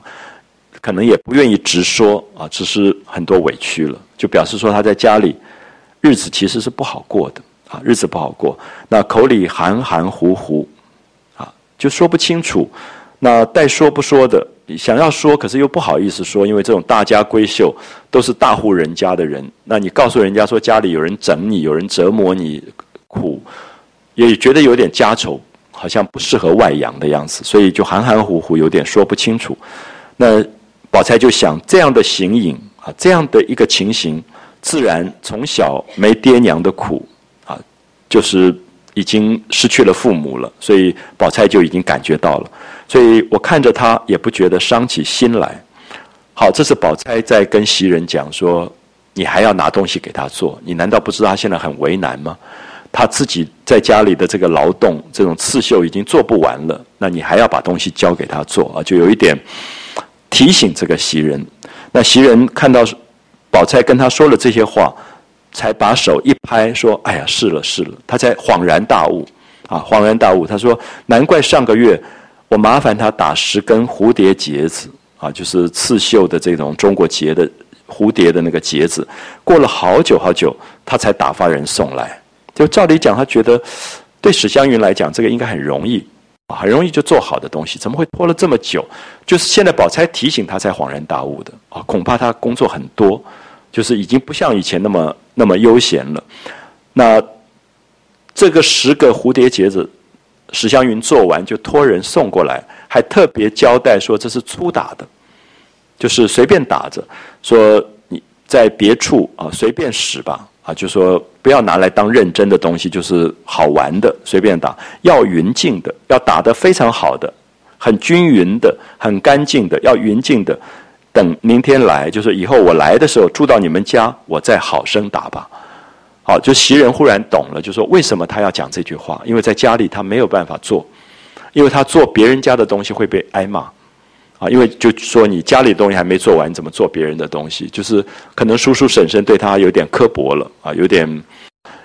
可能也不愿意直说啊，只是很多委屈了，就表示说他在家里日子其实是不好过的啊，日子不好过。那口里含含糊糊，啊，就说不清楚。那带说不说的。想要说，可是又不好意思说，因为这种大家闺秀都是大户人家的人，那你告诉人家说家里有人整你，有人折磨你，苦，也觉得有点家丑，好像不适合外扬的样子，所以就含含糊糊，有点说不清楚。那宝钗就想，这样的形影啊，这样的一个情形，自然从小没爹娘的苦啊，就是已经失去了父母了，所以宝钗就已经感觉到了。所以我看着他，也不觉得伤起心来。好，这是宝钗在跟袭人讲说：“你还要拿东西给他做，你难道不知道他现在很为难吗？他自己在家里的这个劳动，这种刺绣已经做不完了，那你还要把东西交给他做啊？就有一点提醒这个袭人。那袭人看到宝钗跟他说了这些话，才把手一拍，说：‘哎呀，是了，是了。’他才恍然大悟啊，恍然大悟。他说：‘难怪上个月。’我麻烦他打十根蝴蝶结子啊，就是刺绣的这种中国结的蝴蝶的那个结子。过了好久好久，他才打发人送来。就照理讲，他觉得对史湘云来讲，这个应该很容易啊，很容易就做好的东西，怎么会拖了这么久？就是现在宝钗提醒他才恍然大悟的啊，恐怕他工作很多，就是已经不像以前那么那么悠闲了。那这个十个蝴蝶结子。史湘云做完就托人送过来，还特别交代说这是粗打的，就是随便打着，说你在别处啊随便使吧啊，就说不要拿来当认真的东西，就是好玩的随便打，要匀净的，要打得非常好的，很均匀的，很干净的，要匀净的。等明天来，就是以后我来的时候住到你们家，我再好生打吧。好，就袭人忽然懂了，就说为什么他要讲这句话？因为在家里他没有办法做，因为他做别人家的东西会被挨骂，啊，因为就说你家里东西还没做完，怎么做别人的东西？就是可能叔叔婶婶对他有点刻薄了，啊，有点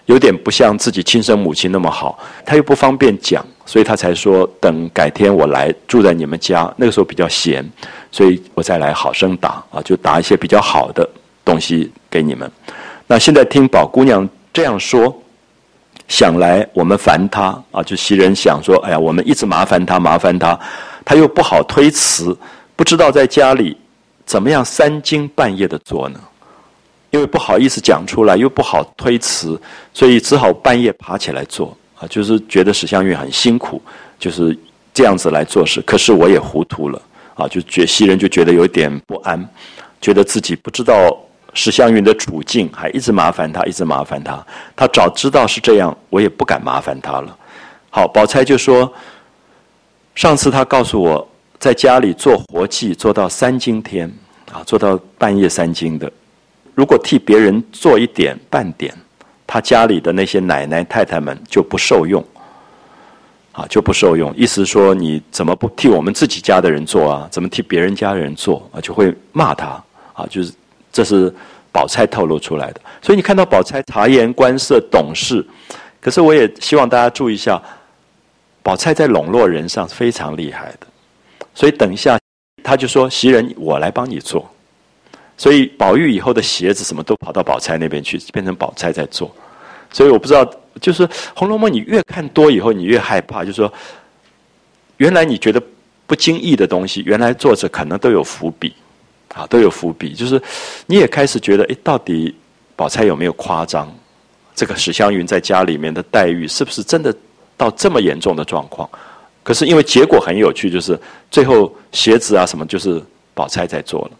有点不像自己亲生母亲那么好，他又不方便讲，所以他才说等改天我来住在你们家，那个时候比较闲，所以我再来好生打啊，就打一些比较好的东西给你们。那现在听宝姑娘这样说，想来我们烦他啊，就袭人想说，哎呀，我们一直麻烦他，麻烦他，他又不好推辞，不知道在家里怎么样三更半夜的做呢？因为不好意思讲出来，又不好推辞，所以只好半夜爬起来做啊，就是觉得史湘云很辛苦，就是这样子来做事。可是我也糊涂了啊，就觉袭人就觉得有点不安，觉得自己不知道。史湘云的处境还一直麻烦他，一直麻烦他。他早知道是这样，我也不敢麻烦他了。好，宝钗就说：“上次他告诉我在家里做活计，做到三更天啊，做到半夜三更的。如果替别人做一点半点，他家里的那些奶奶太太们就不受用啊，就不受用。意思说，你怎么不替我们自己家的人做啊？怎么替别人家人做啊？就会骂他啊，就是。”这是宝钗透露出来的，所以你看到宝钗察言观色、懂事。可是我也希望大家注意一下，宝钗在笼络人上是非常厉害的。所以等一下，他就说：“袭人，我来帮你做。”所以宝玉以后的鞋子什么都跑到宝钗那边去，变成宝钗在做。所以我不知道，就是《红楼梦》，你越看多以后，你越害怕，就是说，原来你觉得不经意的东西，原来作者可能都有伏笔，啊，都有伏笔。就是你也开始觉得，哎，到底宝钗有没有夸张？这个史湘云在家里面的待遇是不是真的到这么严重的状况？可是因为结果很有趣，就是最后鞋子啊什么，就是宝钗在做了。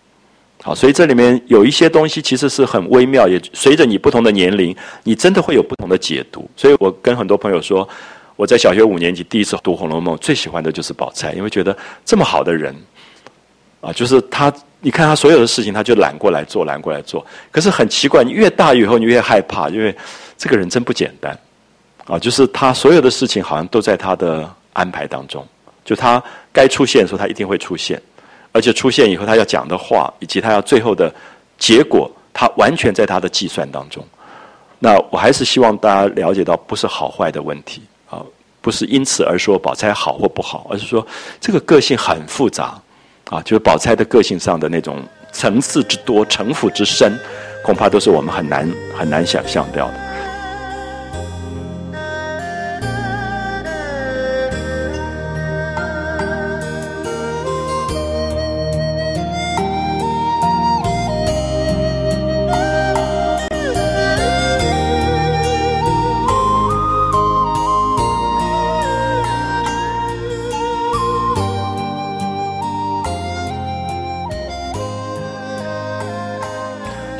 好，所以这里面有一些东西其实是很微妙，也随着你不同的年龄，你真的会有不同的解读。所以我跟很多朋友说，我在小学五年级第一次读《红楼梦》，最喜欢的就是宝钗，因为觉得这么好的人，啊，就是他。你看他所有的事情，他就揽过来做，揽过来做。可是很奇怪，你越大以后，你越害怕，因为这个人真不简单，啊，就是他所有的事情好像都在他的安排当中。就他该出现的时候，他一定会出现，而且出现以后，他要讲的话，以及他要最后的结果，他完全在他的计算当中。那我还是希望大家了解到，不是好坏的问题啊，不是因此而说宝钗好或不好，而是说这个个性很复杂。啊，就是宝钗的个性上的那种层次之多、城府之深，恐怕都是我们很难很难想象掉的。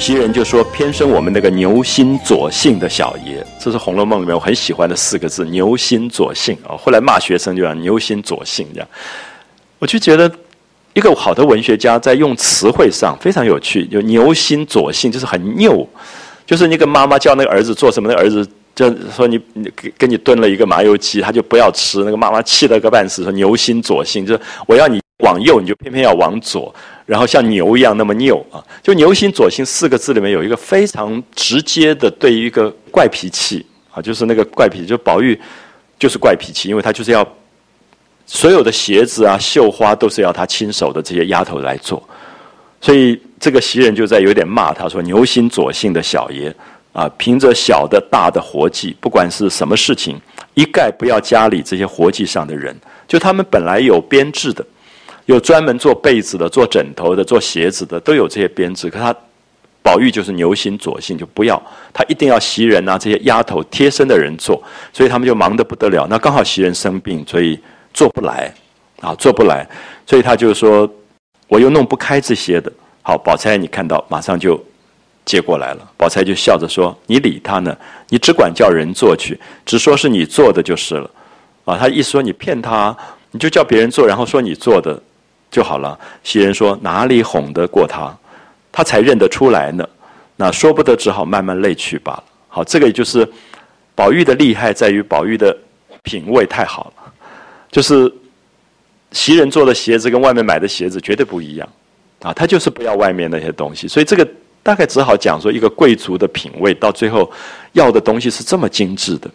袭人就说：“偏生我们那个牛心左姓的小爷，这是《红楼梦》里面我很喜欢的四个字‘牛心左姓’啊。后来骂学生就叫‘牛心左姓’这样。我就觉得，一个好的文学家在用词汇上非常有趣。就‘牛心左姓’就是很拗，就是那个妈妈叫那个儿子做什么，那儿子就说你你给给你炖了一个麻油鸡，他就不要吃。那个妈妈气得个半死，说‘牛心左性’，就是我要你往右，你就偏偏要往左。”然后像牛一样那么拗啊，就牛心左心四个字里面有一个非常直接的对于一个怪脾气啊，就是那个怪脾气，就宝玉就是怪脾气，因为他就是要所有的鞋子啊、绣花都是要他亲手的这些丫头来做，所以这个袭人就在有点骂他说牛心左心的小爷啊，凭着小的大的活计，不管是什么事情，一概不要家里这些活计上的人，就他们本来有编制的。有专门做被子的、做枕头的、做鞋子的，都有这些编制。可他宝玉就是牛心左心，就不要他一定要袭人啊这些丫头贴身的人做，所以他们就忙得不得了。那刚好袭人生病，所以做不来啊，做不来，所以他就说我又弄不开这些的。好，宝钗你看到马上就接过来了。宝钗就笑着说：“你理他呢？你只管叫人做去，只说是你做的就是了。”啊，他一说你骗他，你就叫别人做，然后说你做的。就好了。袭人说：“哪里哄得过他？他才认得出来呢。那说不得，只好慢慢泪去罢了。好，这个也就是宝玉的厉害，在于宝玉的品味太好了。就是袭人做的鞋子跟外面买的鞋子绝对不一样啊。他就是不要外面那些东西，所以这个大概只好讲说，一个贵族的品味到最后要的东西是这么精致的。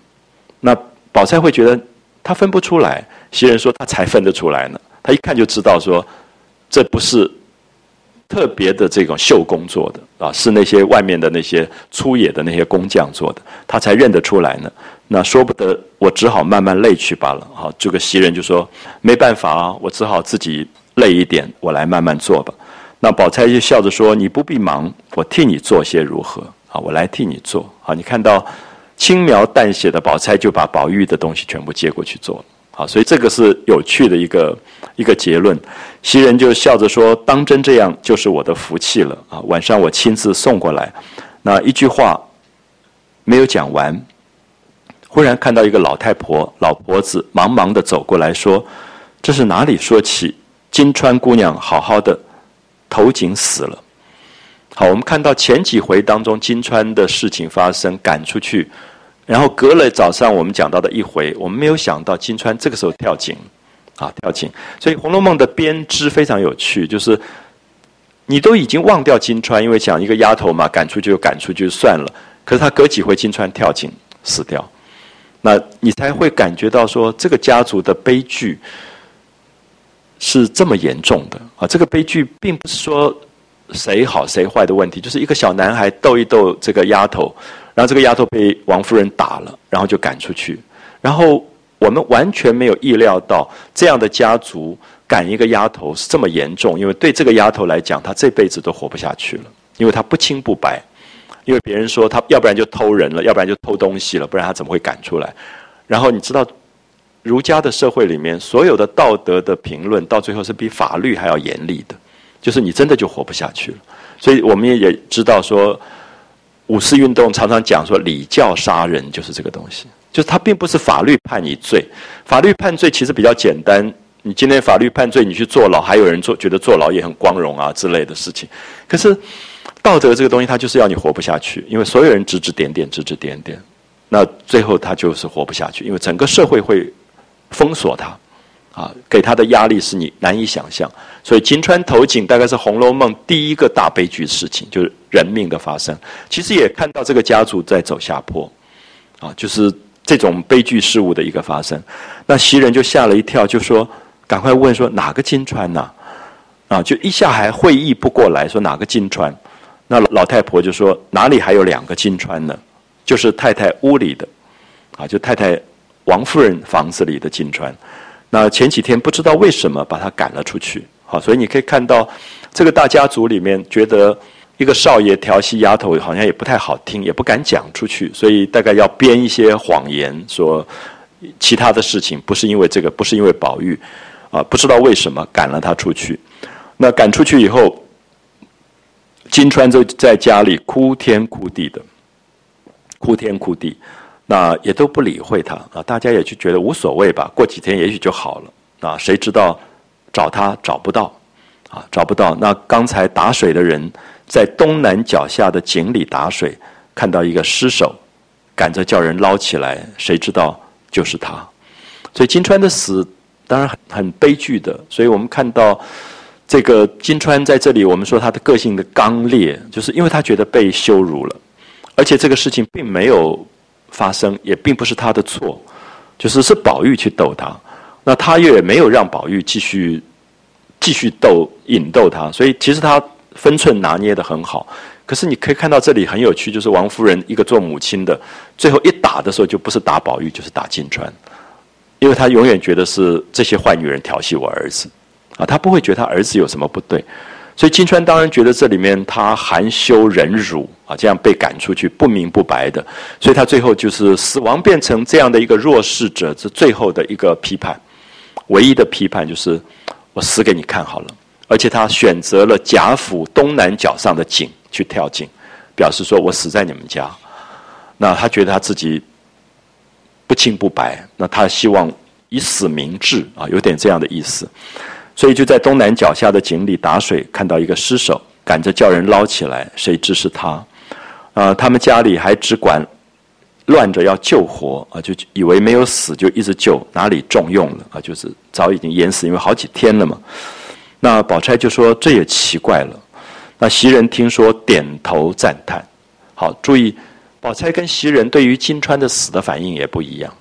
那宝钗会觉得他分不出来，袭人说他才分得出来呢。”他一看就知道说，这不是特别的这种绣工做的啊，是那些外面的那些粗野的那些工匠做的，他才认得出来呢。那说不得，我只好慢慢累去罢了。好，这个袭人就说没办法啊，我只好自己累一点，我来慢慢做吧。那宝钗就笑着说：“你不必忙，我替你做些如何？好，我来替你做。好，你看到轻描淡写的宝钗就把宝玉的东西全部接过去做了。好，所以这个是有趣的一个。”一个结论，袭人就笑着说：“当真这样，就是我的福气了啊！晚上我亲自送过来，那一句话没有讲完，忽然看到一个老太婆、老婆子忙忙的走过来说：‘这是哪里说起？金钏姑娘好好的，头颈死了。’好，我们看到前几回当中金钏的事情发生，赶出去，然后隔了早上我们讲到的一回，我们没有想到金钏这个时候跳井。”啊，跳井！所以《红楼梦》的编织非常有趣，就是你都已经忘掉金钏，因为讲一个丫头嘛，赶出去就赶出去就算了。可是他隔几回金钏跳井死掉，那你才会感觉到说这个家族的悲剧是这么严重的啊！这个悲剧并不是说谁好谁坏的问题，就是一个小男孩逗一逗这个丫头，然后这个丫头被王夫人打了，然后就赶出去。然后我们完全没有意料到这样的家族赶一个丫头是这么严重，因为对这个丫头来讲，她这辈子都活不下去了，因为她不清不白。因为别人说她要不然就偷人了，要不然就偷东西了，不然她怎么会赶出来？然后你知道，儒家的社会里面所有的道德的评论，到最后是比法律还要严厉的。就是你真的就活不下去了，所以我们也也知道说，五四运动常常讲说礼教杀人就是这个东西，就是它并不是法律判你罪，法律判罪其实比较简单，你今天法律判罪你去坐牢，还有人做觉得坐牢也很光荣啊之类的事情，可是道德这个东西它就是要你活不下去，因为所有人指指点点指指点点，那最后他就是活不下去，因为整个社会会封锁他。啊，给他的压力是你难以想象，所以金川投井大概是《红楼梦》第一个大悲剧事情，就是人命的发生。其实也看到这个家族在走下坡，啊，就是这种悲剧事物的一个发生。那袭人就吓了一跳，就说：“赶快问说哪个金川呐？”啊，就一下还会意不过来，说哪个金川？那老太婆就说：“哪里还有两个金川呢？就是太太屋里的，啊，就太太王夫人房子里的金川。”那前几天不知道为什么把他赶了出去，好，所以你可以看到这个大家族里面觉得一个少爷调戏丫头好像也不太好听，也不敢讲出去，所以大概要编一些谎言说其他的事情，不是因为这个，不是因为宝玉，啊，不知道为什么赶了他出去。那赶出去以后，金钏就在家里哭天哭地的，哭天哭地。那也都不理会他啊，大家也就觉得无所谓吧，过几天也许就好了啊。谁知道找他找不到啊，找不到。那刚才打水的人在东南脚下的井里打水，看到一个尸首，赶着叫人捞起来，谁知道就是他。所以金川的死当然很很悲剧的。所以我们看到这个金川在这里，我们说他的个性的刚烈，就是因为他觉得被羞辱了，而且这个事情并没有。发生也并不是他的错，就是是宝玉去逗他，那他也没有让宝玉继续继续逗引逗他，所以其实他分寸拿捏的很好。可是你可以看到这里很有趣，就是王夫人一个做母亲的，最后一打的时候就不是打宝玉，就是打金钏，因为他永远觉得是这些坏女人调戏我儿子，啊，他不会觉得他儿子有什么不对。所以金钏当然觉得这里面他含羞忍辱啊，这样被赶出去不明不白的，所以他最后就是死亡变成这样的一个弱势者，这最后的一个批判，唯一的批判就是我死给你看好了，而且他选择了贾府东南角上的井去跳井，表示说我死在你们家，那他觉得他自己不清不白，那他希望以死明志啊，有点这样的意思。所以就在东南脚下的井里打水，看到一个尸首，赶着叫人捞起来，谁知是他？啊，他们家里还只管乱着要救活啊，就以为没有死就一直救，哪里重用了啊？就是早已经淹死，因为好几天了嘛。那宝钗就说这也奇怪了。那袭人听说，点头赞叹。好，注意，宝钗跟袭人对于金钏的死的反应也不一样。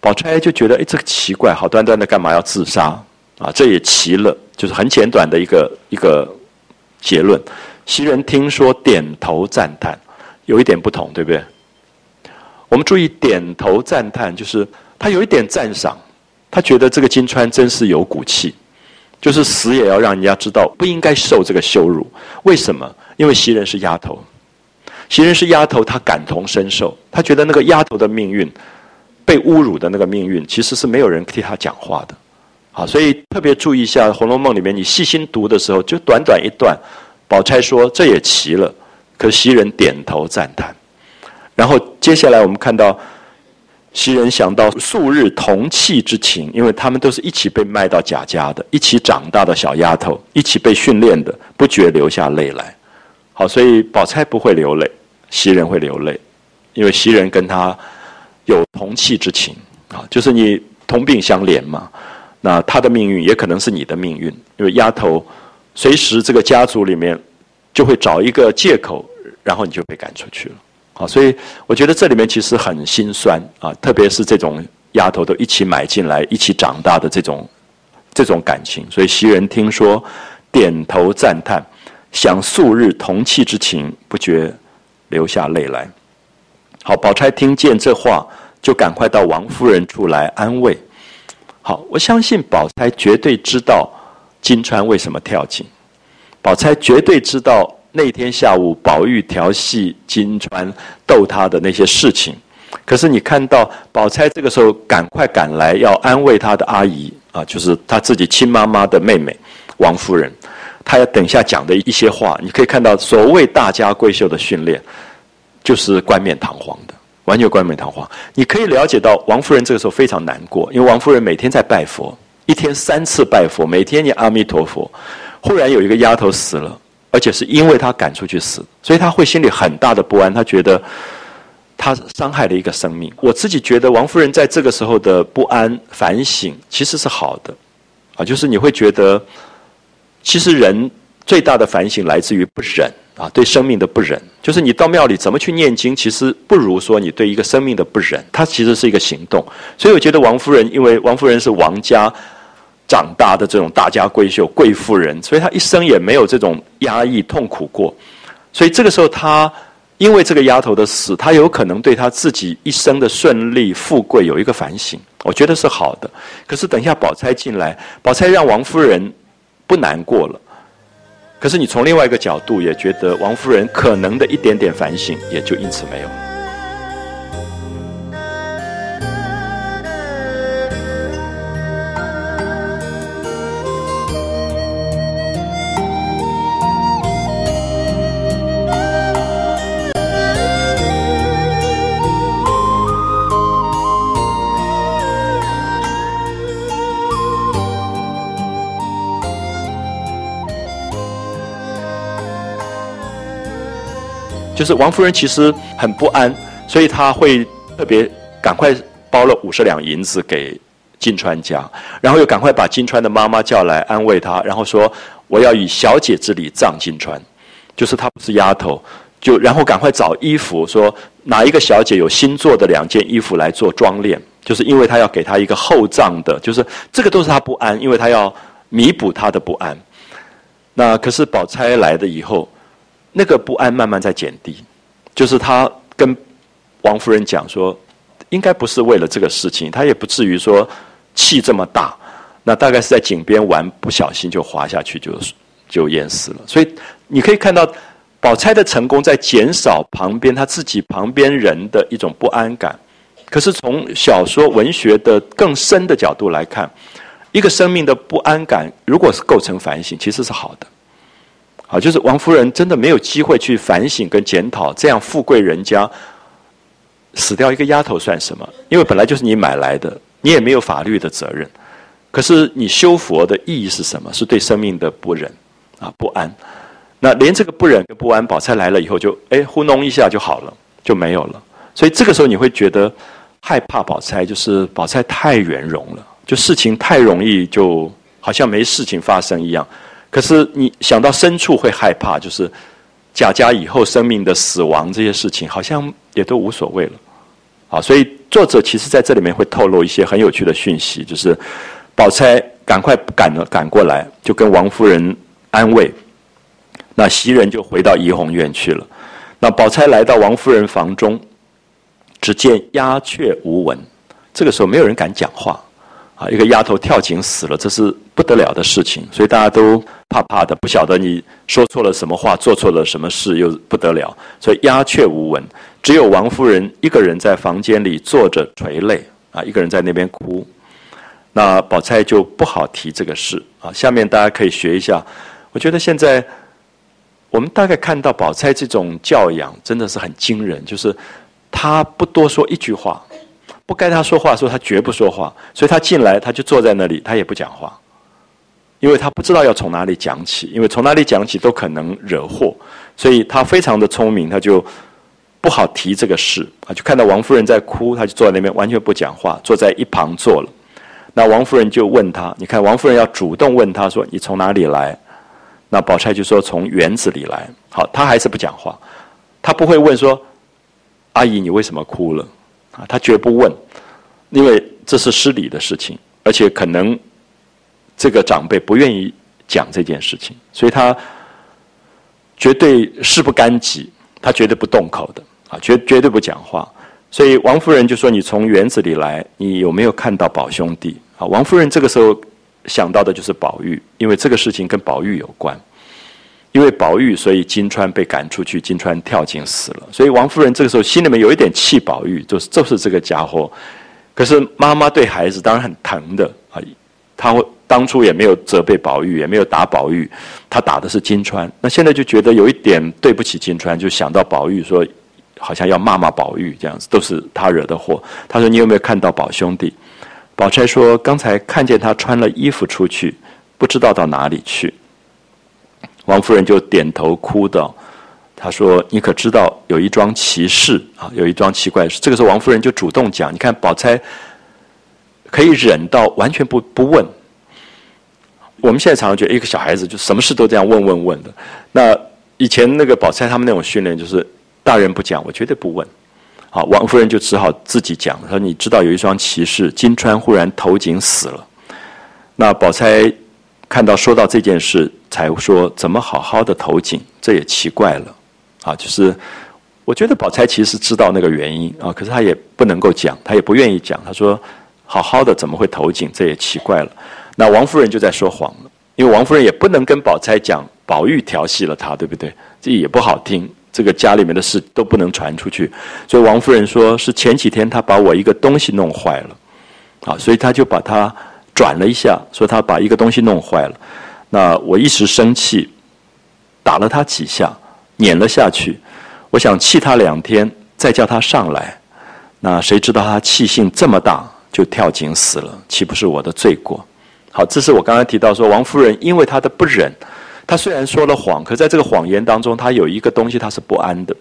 宝钗就觉得，哎，这个奇怪，好端端的干嘛要自杀？啊，这也奇了，就是很简短的一个一个结论。袭人听说，点头赞叹，有一点不同，对不对？我们注意点头赞叹，就是他有一点赞赏，他觉得这个金钏真是有骨气，就是死也要让人家知道不应该受这个羞辱。为什么？因为袭人是丫头，袭人是丫头，她感同身受，她觉得那个丫头的命运，被侮辱的那个命运，其实是没有人替她讲话的。好，所以特别注意一下《红楼梦》里面，你细心读的时候，就短短一段，宝钗说这也奇了，可袭人点头赞叹。然后接下来我们看到，袭人想到素日同气之情，因为他们都是一起被卖到贾家的，一起长大的小丫头，一起被训练的，不觉流下泪来。好，所以宝钗不会流泪，袭人会流泪，因为袭人跟他有同气之情啊，就是你同病相怜嘛。那他的命运也可能是你的命运，因为丫头随时这个家族里面就会找一个借口，然后你就被赶出去了。好，所以我觉得这里面其实很心酸啊，特别是这种丫头都一起买进来、一起长大的这种这种感情。所以袭人听说，点头赞叹，想素日同气之情，不觉流下泪来。好，宝钗听见这话，就赶快到王夫人处来安慰。好，我相信宝钗绝对知道金钏为什么跳井，宝钗绝对知道那天下午宝玉调戏金钏、逗她的那些事情。可是你看到宝钗这个时候赶快赶来要安慰她的阿姨啊，就是她自己亲妈妈的妹妹王夫人，她要等下讲的一些话，你可以看到所谓大家闺秀的训练，就是冠冕堂皇的。完全冠冕堂皇，你可以了解到王夫人这个时候非常难过，因为王夫人每天在拜佛，一天三次拜佛，每天念阿弥陀佛。忽然有一个丫头死了，而且是因为她赶出去死，所以她会心里很大的不安。她觉得她伤害了一个生命。我自己觉得王夫人在这个时候的不安反省其实是好的，啊，就是你会觉得，其实人最大的反省来自于不忍。啊，对生命的不忍，就是你到庙里怎么去念经，其实不如说你对一个生命的不忍，它其实是一个行动。所以我觉得王夫人，因为王夫人是王家长大的这种大家闺秀、贵妇人，所以她一生也没有这种压抑、痛苦过。所以这个时候，她因为这个丫头的死，她有可能对她自己一生的顺利、富贵有一个反省，我觉得是好的。可是等一下，宝钗进来，宝钗让王夫人不难过了。可是你从另外一个角度也觉得王夫人可能的一点点反省也就因此没有。就是王夫人其实很不安，所以她会特别赶快包了五十两银子给金钏家，然后又赶快把金钏的妈妈叫来安慰她，然后说我要以小姐之礼葬金钏，就是她不是丫头，就然后赶快找衣服，说哪一个小姐有新做的两件衣服来做装殓，就是因为她要给她一个厚葬的，就是这个都是她不安，因为她要弥补她的不安。那可是宝钗来了以后。那个不安慢慢在减低，就是他跟王夫人讲说，应该不是为了这个事情，他也不至于说气这么大。那大概是在井边玩，不小心就滑下去，就就淹死了。所以你可以看到，宝钗的成功在减少旁边他自己旁边人的一种不安感。可是从小说文学的更深的角度来看，一个生命的不安感，如果是构成反省，其实是好的。啊，就是王夫人真的没有机会去反省跟检讨，这样富贵人家死掉一个丫头算什么？因为本来就是你买来的，你也没有法律的责任。可是你修佛的意义是什么？是对生命的不忍啊不安。那连这个不忍跟不安，宝钗来了以后就哎糊弄一下就好了，就没有了。所以这个时候你会觉得害怕宝钗，就是宝钗太圆融了，就事情太容易，就好像没事情发生一样。可是你想到深处会害怕，就是贾家以后生命的死亡这些事情，好像也都无所谓了，啊，所以作者其实在这里面会透露一些很有趣的讯息，就是宝钗赶快赶了赶过来，就跟王夫人安慰，那袭人就回到怡红院去了。那宝钗来到王夫人房中，只见鸦雀无闻，这个时候没有人敢讲话。啊，一个丫头跳井死了，这是不得了的事情，所以大家都怕怕的，不晓得你说错了什么话，做错了什么事，又不得了，所以鸦雀无闻，只有王夫人一个人在房间里坐着垂泪，啊，一个人在那边哭。那宝钗就不好提这个事啊。下面大家可以学一下，我觉得现在我们大概看到宝钗这种教养真的是很惊人，就是她不多说一句话。不该她说话，说她绝不说话，所以她进来，她就坐在那里，她也不讲话，因为他不知道要从哪里讲起，因为从哪里讲起都可能惹祸，所以他非常的聪明，他就不好提这个事啊。就看到王夫人在哭，他就坐在那边完全不讲话，坐在一旁坐了。那王夫人就问他，你看王夫人要主动问他说你从哪里来？那宝钗就说从园子里来。好，他还是不讲话，他不会问说阿姨你为什么哭了？啊，他绝不问，因为这是失礼的事情，而且可能这个长辈不愿意讲这件事情，所以他绝对事不干己，他绝对不动口的啊，绝绝对不讲话。所以王夫人就说：“你从园子里来，你有没有看到宝兄弟？”啊，王夫人这个时候想到的就是宝玉，因为这个事情跟宝玉有关。因为宝玉，所以金钏被赶出去，金钏跳井死了。所以王夫人这个时候心里面有一点气宝玉，就是就是这个家伙。可是妈妈对孩子当然很疼的啊，她会当初也没有责备宝玉，也没有打宝玉，他打的是金钏。那现在就觉得有一点对不起金钏，就想到宝玉说。好像要骂骂宝玉这样子，都是他惹的祸。他说：“你有没有看到宝兄弟？”宝钗说：“刚才看见他穿了衣服出去，不知道到哪里去。”王夫人就点头哭道：“他说你可知道有一桩奇事啊？有一桩奇怪事。”这个时候王夫人就主动讲：“你看宝钗可以忍到完全不不问。我们现在常常觉得一个小孩子就什么事都这样问问问的。那以前那个宝钗他们那种训练就是。”大人不讲，我绝对不问。好，王夫人就只好自己讲。说：“你知道有一桩奇事，金钏忽然投井死了。”那宝钗看到说到这件事，才说：“怎么好好的投井？这也奇怪了。”啊，就是我觉得宝钗其实知道那个原因啊，可是她也不能够讲，她也不愿意讲。她说：“好好的怎么会投井？这也奇怪了。”那王夫人就在说谎了，因为王夫人也不能跟宝钗讲宝玉调戏了她，对不对？这也不好听。这个家里面的事都不能传出去，所以王夫人说是前几天他把我一个东西弄坏了，啊，所以他就把它转了一下，说他把一个东西弄坏了。那我一时生气，打了他几下，撵了下去。我想气他两天，再叫他上来。那谁知道他气性这么大，就跳井死了，岂不是我的罪过？好，这是我刚才提到说王夫人因为她的不忍。她虽然说了谎，可在这个谎言当中，她有一个东西她是不安的，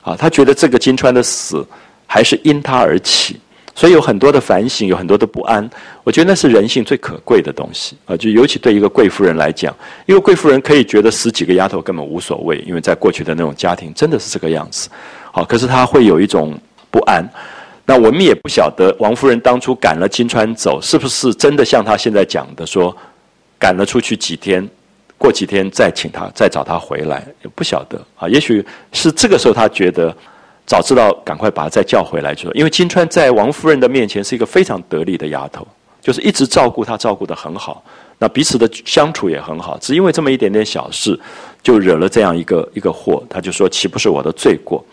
啊，她觉得这个金钏的死还是因她而起，所以有很多的反省，有很多的不安。我觉得那是人性最可贵的东西啊，就尤其对一个贵妇人来讲，因为贵妇人可以觉得死几个丫头根本无所谓，因为在过去的那种家庭真的是这个样子，好，可是她会有一种不安。那我们也不晓得王夫人当初赶了金钏走，是不是真的像她现在讲的说，赶了出去几天。过几天再请他，再找他回来，也不晓得啊。也许是这个时候她觉得，早知道赶快把他再叫回来就。因为金钏在王夫人的面前是一个非常得力的丫头，就是一直照顾她，照顾得很好。那彼此的相处也很好，只因为这么一点点小事，就惹了这样一个一个祸。她就说：“岂不是我的罪过？”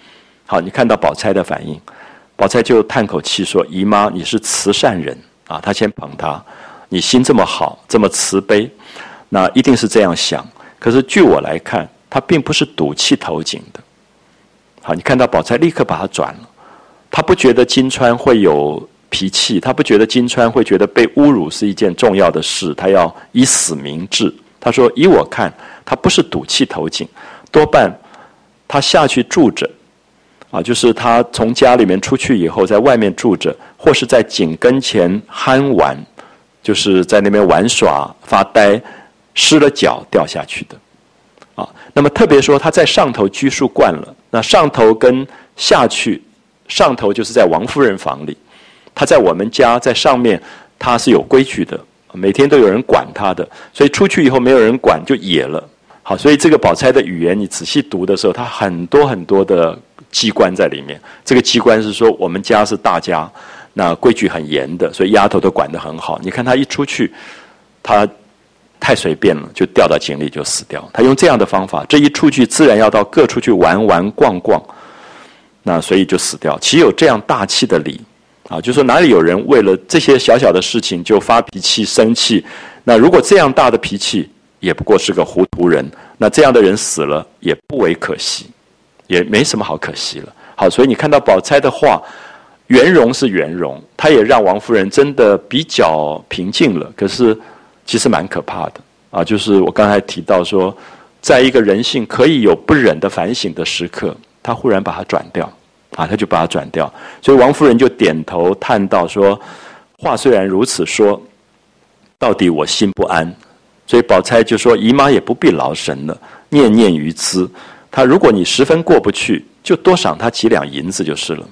好，你看到宝钗的反应，宝钗就叹口气说：“姨妈，你是慈善人啊。”她先捧她，你心这么好，这么慈悲。那一定是这样想，可是据我来看，他并不是赌气投井的。好，你看到宝钗立刻把他转了，他不觉得金钏会有脾气，他不觉得金钏会觉得被侮辱是一件重要的事，他要以死明志。他说：“以我看，他不是赌气投井，多半他下去住着，啊，就是他从家里面出去以后，在外面住着，或是在井跟前酣玩，就是在那边玩耍发呆。”失了脚掉下去的，啊，那么特别说他在上头拘束惯了，那上头跟下去，上头就是在王夫人房里，他在我们家在上面，他是有规矩的，每天都有人管他的，所以出去以后没有人管就野了。好，所以这个宝钗的语言你仔细读的时候，它很多很多的机关在里面。这个机关是说我们家是大家，那规矩很严的，所以丫头都管得很好。你看他一出去，他。太随便了，就掉到井里就死掉。他用这样的方法，这一出去自然要到各处去玩玩逛逛，那所以就死掉。岂有这样大气的理啊？就说哪里有人为了这些小小的事情就发脾气生气？那如果这样大的脾气，也不过是个糊涂人。那这样的人死了也不为可惜，也没什么好可惜了。好，所以你看到宝钗的话，圆融是圆融，她也让王夫人真的比较平静了。可是。其实蛮可怕的啊！就是我刚才提到说，在一个人性可以有不忍的反省的时刻，她忽然把它转掉啊，她就把它转掉。所以王夫人就点头叹道：“说话虽然如此说，到底我心不安。”所以宝钗就说：“姨妈也不必劳神了，念念于兹。他如果你十分过不去，就多赏他几两银子就是了。”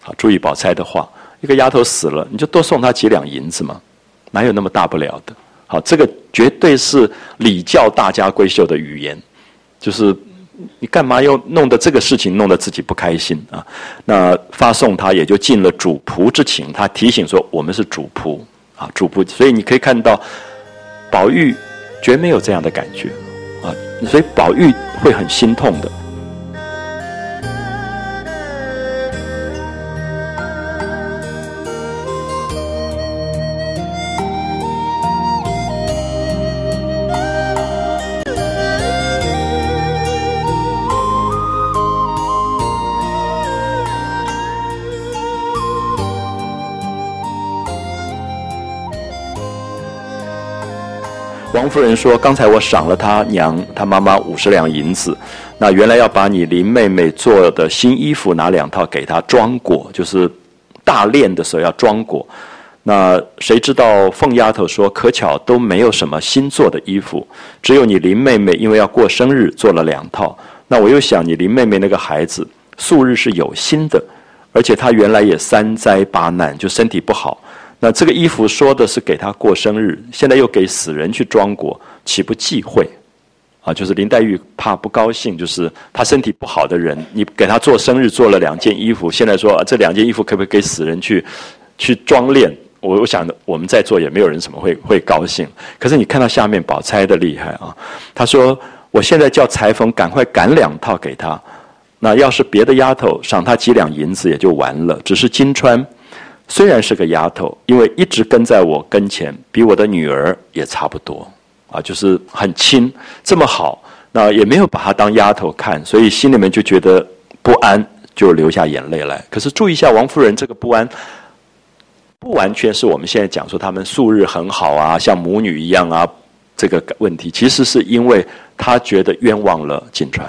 好，注意宝钗的话，一个丫头死了，你就多送她几两银子嘛，哪有那么大不了的？好，这个绝对是礼教大家闺秀的语言，就是你干嘛要弄得这个事情弄得自己不开心啊？那发送他也就尽了主仆之情，他提醒说我们是主仆啊，主仆，所以你可以看到宝玉绝没有这样的感觉，所以宝玉会很心痛的。夫人说：“刚才我赏了他娘他妈妈五十两银子，那原来要把你林妹妹做的新衣服拿两套给她装裹，就是大练的时候要装裹。那谁知道凤丫头说，可巧都没有什么新做的衣服，只有你林妹妹因为要过生日做了两套。那我又想，你林妹妹那个孩子素日是有心的，而且她原来也三灾八难，就身体不好。”那这个衣服说的是给他过生日，现在又给死人去装裹，岂不忌讳？啊，就是林黛玉怕不高兴，就是她身体不好的人，你给她做生日做了两件衣服，现在说啊这两件衣服可不可以给死人去去装殓？我我想我们在座也没有人什么会会高兴。可是你看到下面宝钗的厉害啊，她说我现在叫裁缝赶快赶两套给他，那要是别的丫头赏他几两银子也就完了，只是金钏。虽然是个丫头，因为一直跟在我跟前，比我的女儿也差不多，啊，就是很亲，这么好，那也没有把她当丫头看，所以心里面就觉得不安，就流下眼泪来。可是注意一下，王夫人这个不安，不完全是我们现在讲说他们素日很好啊，像母女一样啊，这个问题，其实是因为她觉得冤枉了金钏，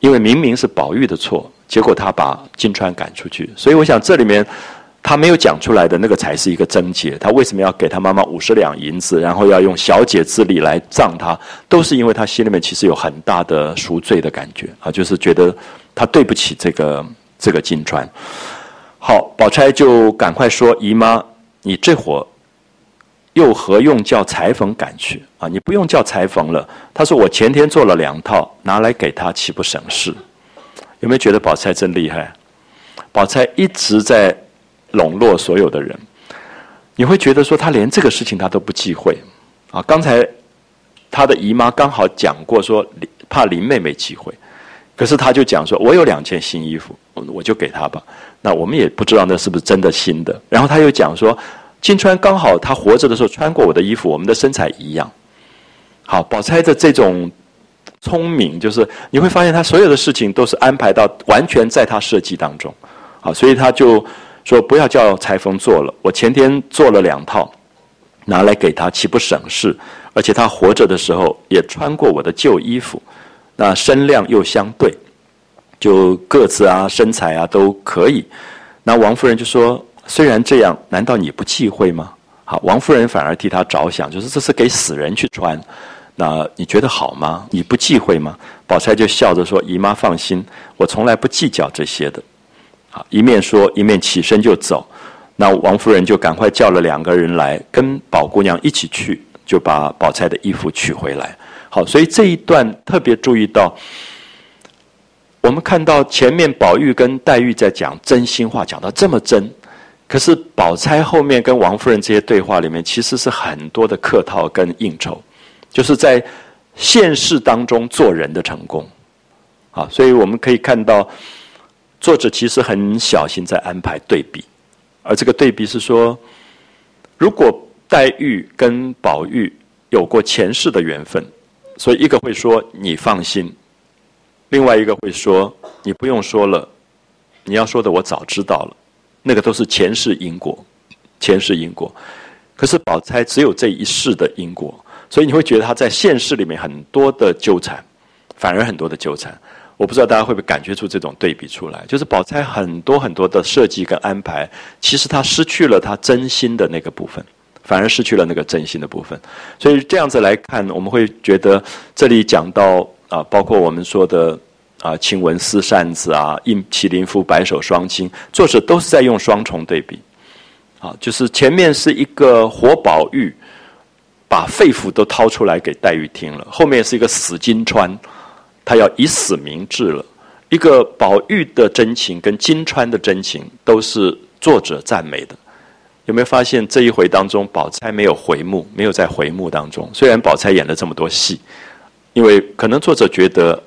因为明明是宝玉的错，结果他把金钏赶出去，所以我想这里面。他没有讲出来的那个才是一个症结。他为什么要给他妈妈五十两银子，然后要用小姐之礼来葬他，都是因为他心里面其实有很大的赎罪的感觉啊，就是觉得他对不起这个这个金钏。好，宝钗就赶快说：“姨妈，你这会儿又何用叫裁缝赶去啊？你不用叫裁缝了。”他说：“我前天做了两套，拿来给他，岂不省事？”有没有觉得宝钗真厉害？宝钗一直在。笼络所有的人，你会觉得说他连这个事情他都不忌讳啊！刚才他的姨妈刚好讲过说怕林妹妹忌讳，可是他就讲说我有两件新衣服，我就给他吧。那我们也不知道那是不是真的新的。然后他又讲说金钏刚好他活着的时候穿过我的衣服，我们的身材一样。好，宝钗的这种聪明，就是你会发现他所有的事情都是安排到完全在他设计当中。好，所以他就。说不要叫裁缝做了，我前天做了两套，拿来给他，岂不省事？而且他活着的时候也穿过我的旧衣服，那身量又相对，就个子啊、身材啊都可以。那王夫人就说：“虽然这样，难道你不忌讳吗？”好，王夫人反而替他着想，就是这是给死人去穿，那你觉得好吗？你不忌讳吗？宝钗就笑着说：“姨妈放心，我从来不计较这些的。”一面说一面起身就走，那王夫人就赶快叫了两个人来，跟宝姑娘一起去，就把宝钗的衣服取回来。好，所以这一段特别注意到，我们看到前面宝玉跟黛玉在讲真心话，讲到这么真，可是宝钗后面跟王夫人这些对话里面，其实是很多的客套跟应酬，就是在现世当中做人的成功。啊，所以我们可以看到。作者其实很小心在安排对比，而这个对比是说，如果黛玉跟宝玉有过前世的缘分，所以一个会说你放心，另外一个会说你不用说了，你要说的我早知道了，那个都是前世因果，前世因果。可是宝钗只有这一世的因果，所以你会觉得她在现世里面很多的纠缠，反而很多的纠缠。我不知道大家会不会感觉出这种对比出来，就是宝钗很多很多的设计跟安排，其实她失去了她真心的那个部分，反而失去了那个真心的部分。所以这样子来看，我们会觉得这里讲到啊，包括我们说的啊，晴雯撕扇子啊，应麒麟夫白首双亲，作者都是在用双重对比。啊，就是前面是一个活宝玉，把肺腑都掏出来给黛玉听了，后面是一个死金钏。他要以死明志了。一个宝玉的真情跟金钏的真情，都是作者赞美的。有没有发现这一回当中，宝钗没有回目，没有在回目当中？虽然宝钗演了这么多戏，因为可能作者觉得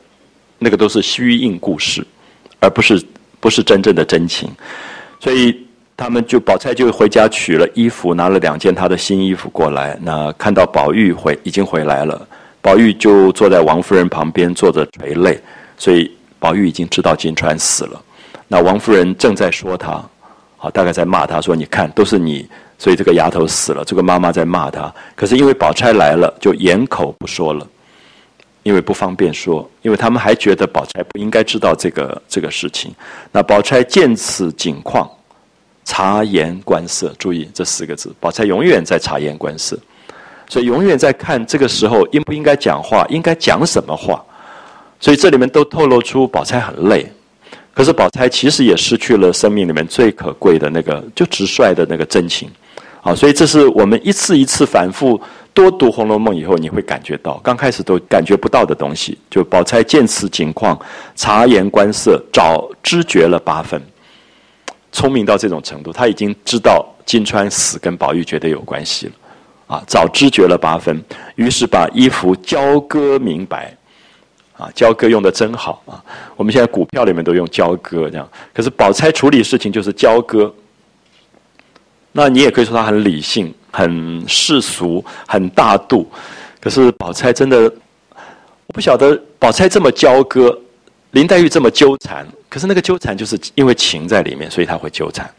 那个都是虚应故事，而不是不是真正的真情，所以他们就宝钗就回家取了衣服，拿了两件她的新衣服过来。那看到宝玉回已经回来了，宝玉就坐在王夫人旁边坐着垂泪，所以宝玉已经知道金钏死了。那王夫人正在说他。好，大概在骂他说：“你看，都是你，所以这个丫头死了。”这个妈妈在骂他，可是因为宝钗来了，就掩口不说了，因为不方便说，因为他们还觉得宝钗不应该知道这个这个事情。那宝钗见此景况，察言观色，注意这四个字，宝钗永远在察言观色，所以永远在看这个时候应不应该讲话，应该讲什么话，所以这里面都透露出宝钗很累。可是宝钗其实也失去了生命里面最可贵的那个，就直率的那个真情，啊，所以这是我们一次一次反复多读《红楼梦》以后，你会感觉到，刚开始都感觉不到的东西。就宝钗见此景况，察言观色，早知觉了八分，聪明到这种程度，他已经知道金钏死跟宝玉绝对有关系了，啊，早知觉了八分，于是把衣服交割明白。啊，交割用的真好啊！我们现在股票里面都用交割这样，可是宝钗处理事情就是交割。那你也可以说她很理性、很世俗、很大度。可是宝钗真的，我不晓得宝钗这么交割，林黛玉这么纠缠。可是那个纠缠就是因为情在里面，所以他会纠缠。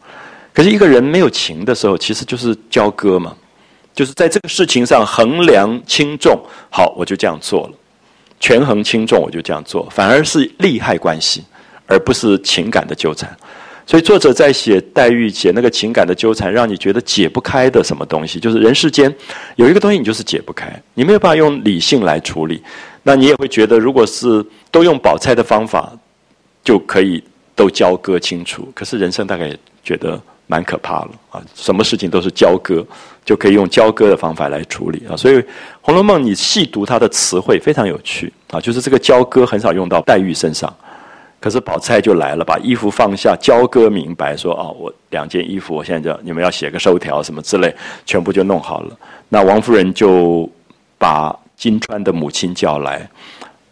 可是一个人没有情的时候，其实就是交割嘛，就是在这个事情上衡量轻重。好，我就这样做了。权衡轻重，我就这样做，反而是利害关系，而不是情感的纠缠。所以作者在写黛玉写那个情感的纠缠，让你觉得解不开的什么东西，就是人世间有一个东西你就是解不开，你没有办法用理性来处理。那你也会觉得，如果是都用宝钗的方法，就可以都交割清楚。可是人生大概也觉得。蛮可怕了啊！什么事情都是交割，就可以用交割的方法来处理啊。所以《红楼梦》你细读它的词汇非常有趣啊，就是这个交割很少用到黛玉身上，可是宝钗就来了，把衣服放下，交割明白，说啊，我两件衣服，我现在就你们要写个收条什么之类，全部就弄好了。那王夫人就把金钏的母亲叫来，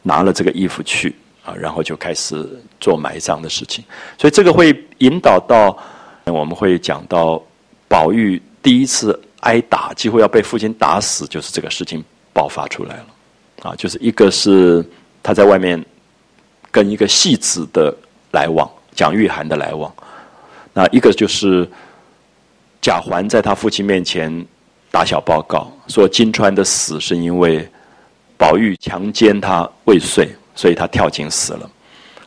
拿了这个衣服去啊，然后就开始做埋葬的事情。所以这个会引导到。我们会讲到宝玉第一次挨打，几乎要被父亲打死，就是这个事情爆发出来了。啊，就是一个是他在外面跟一个戏子的来往，蒋玉菡的来往；那一个就是贾环在他父亲面前打小报告，说金钏的死是因为宝玉强奸他未遂，所以他跳井死了，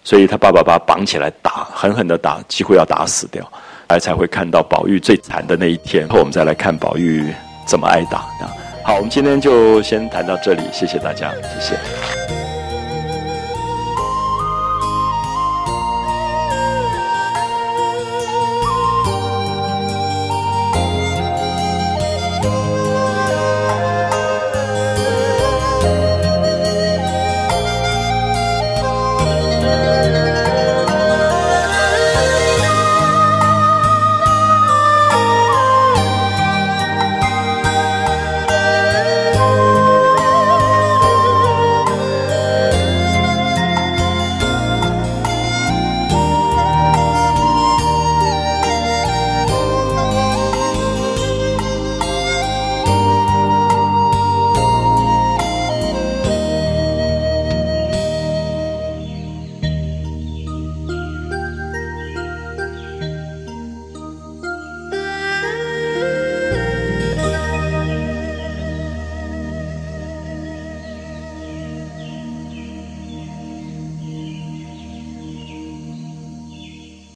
所以他爸爸把他绑起来打，狠狠的打，几乎要打死掉。来才会看到宝玉最惨的那一天，后我们再来看宝玉怎么挨打。好，我们今天就先谈到这里，谢谢大家，谢谢。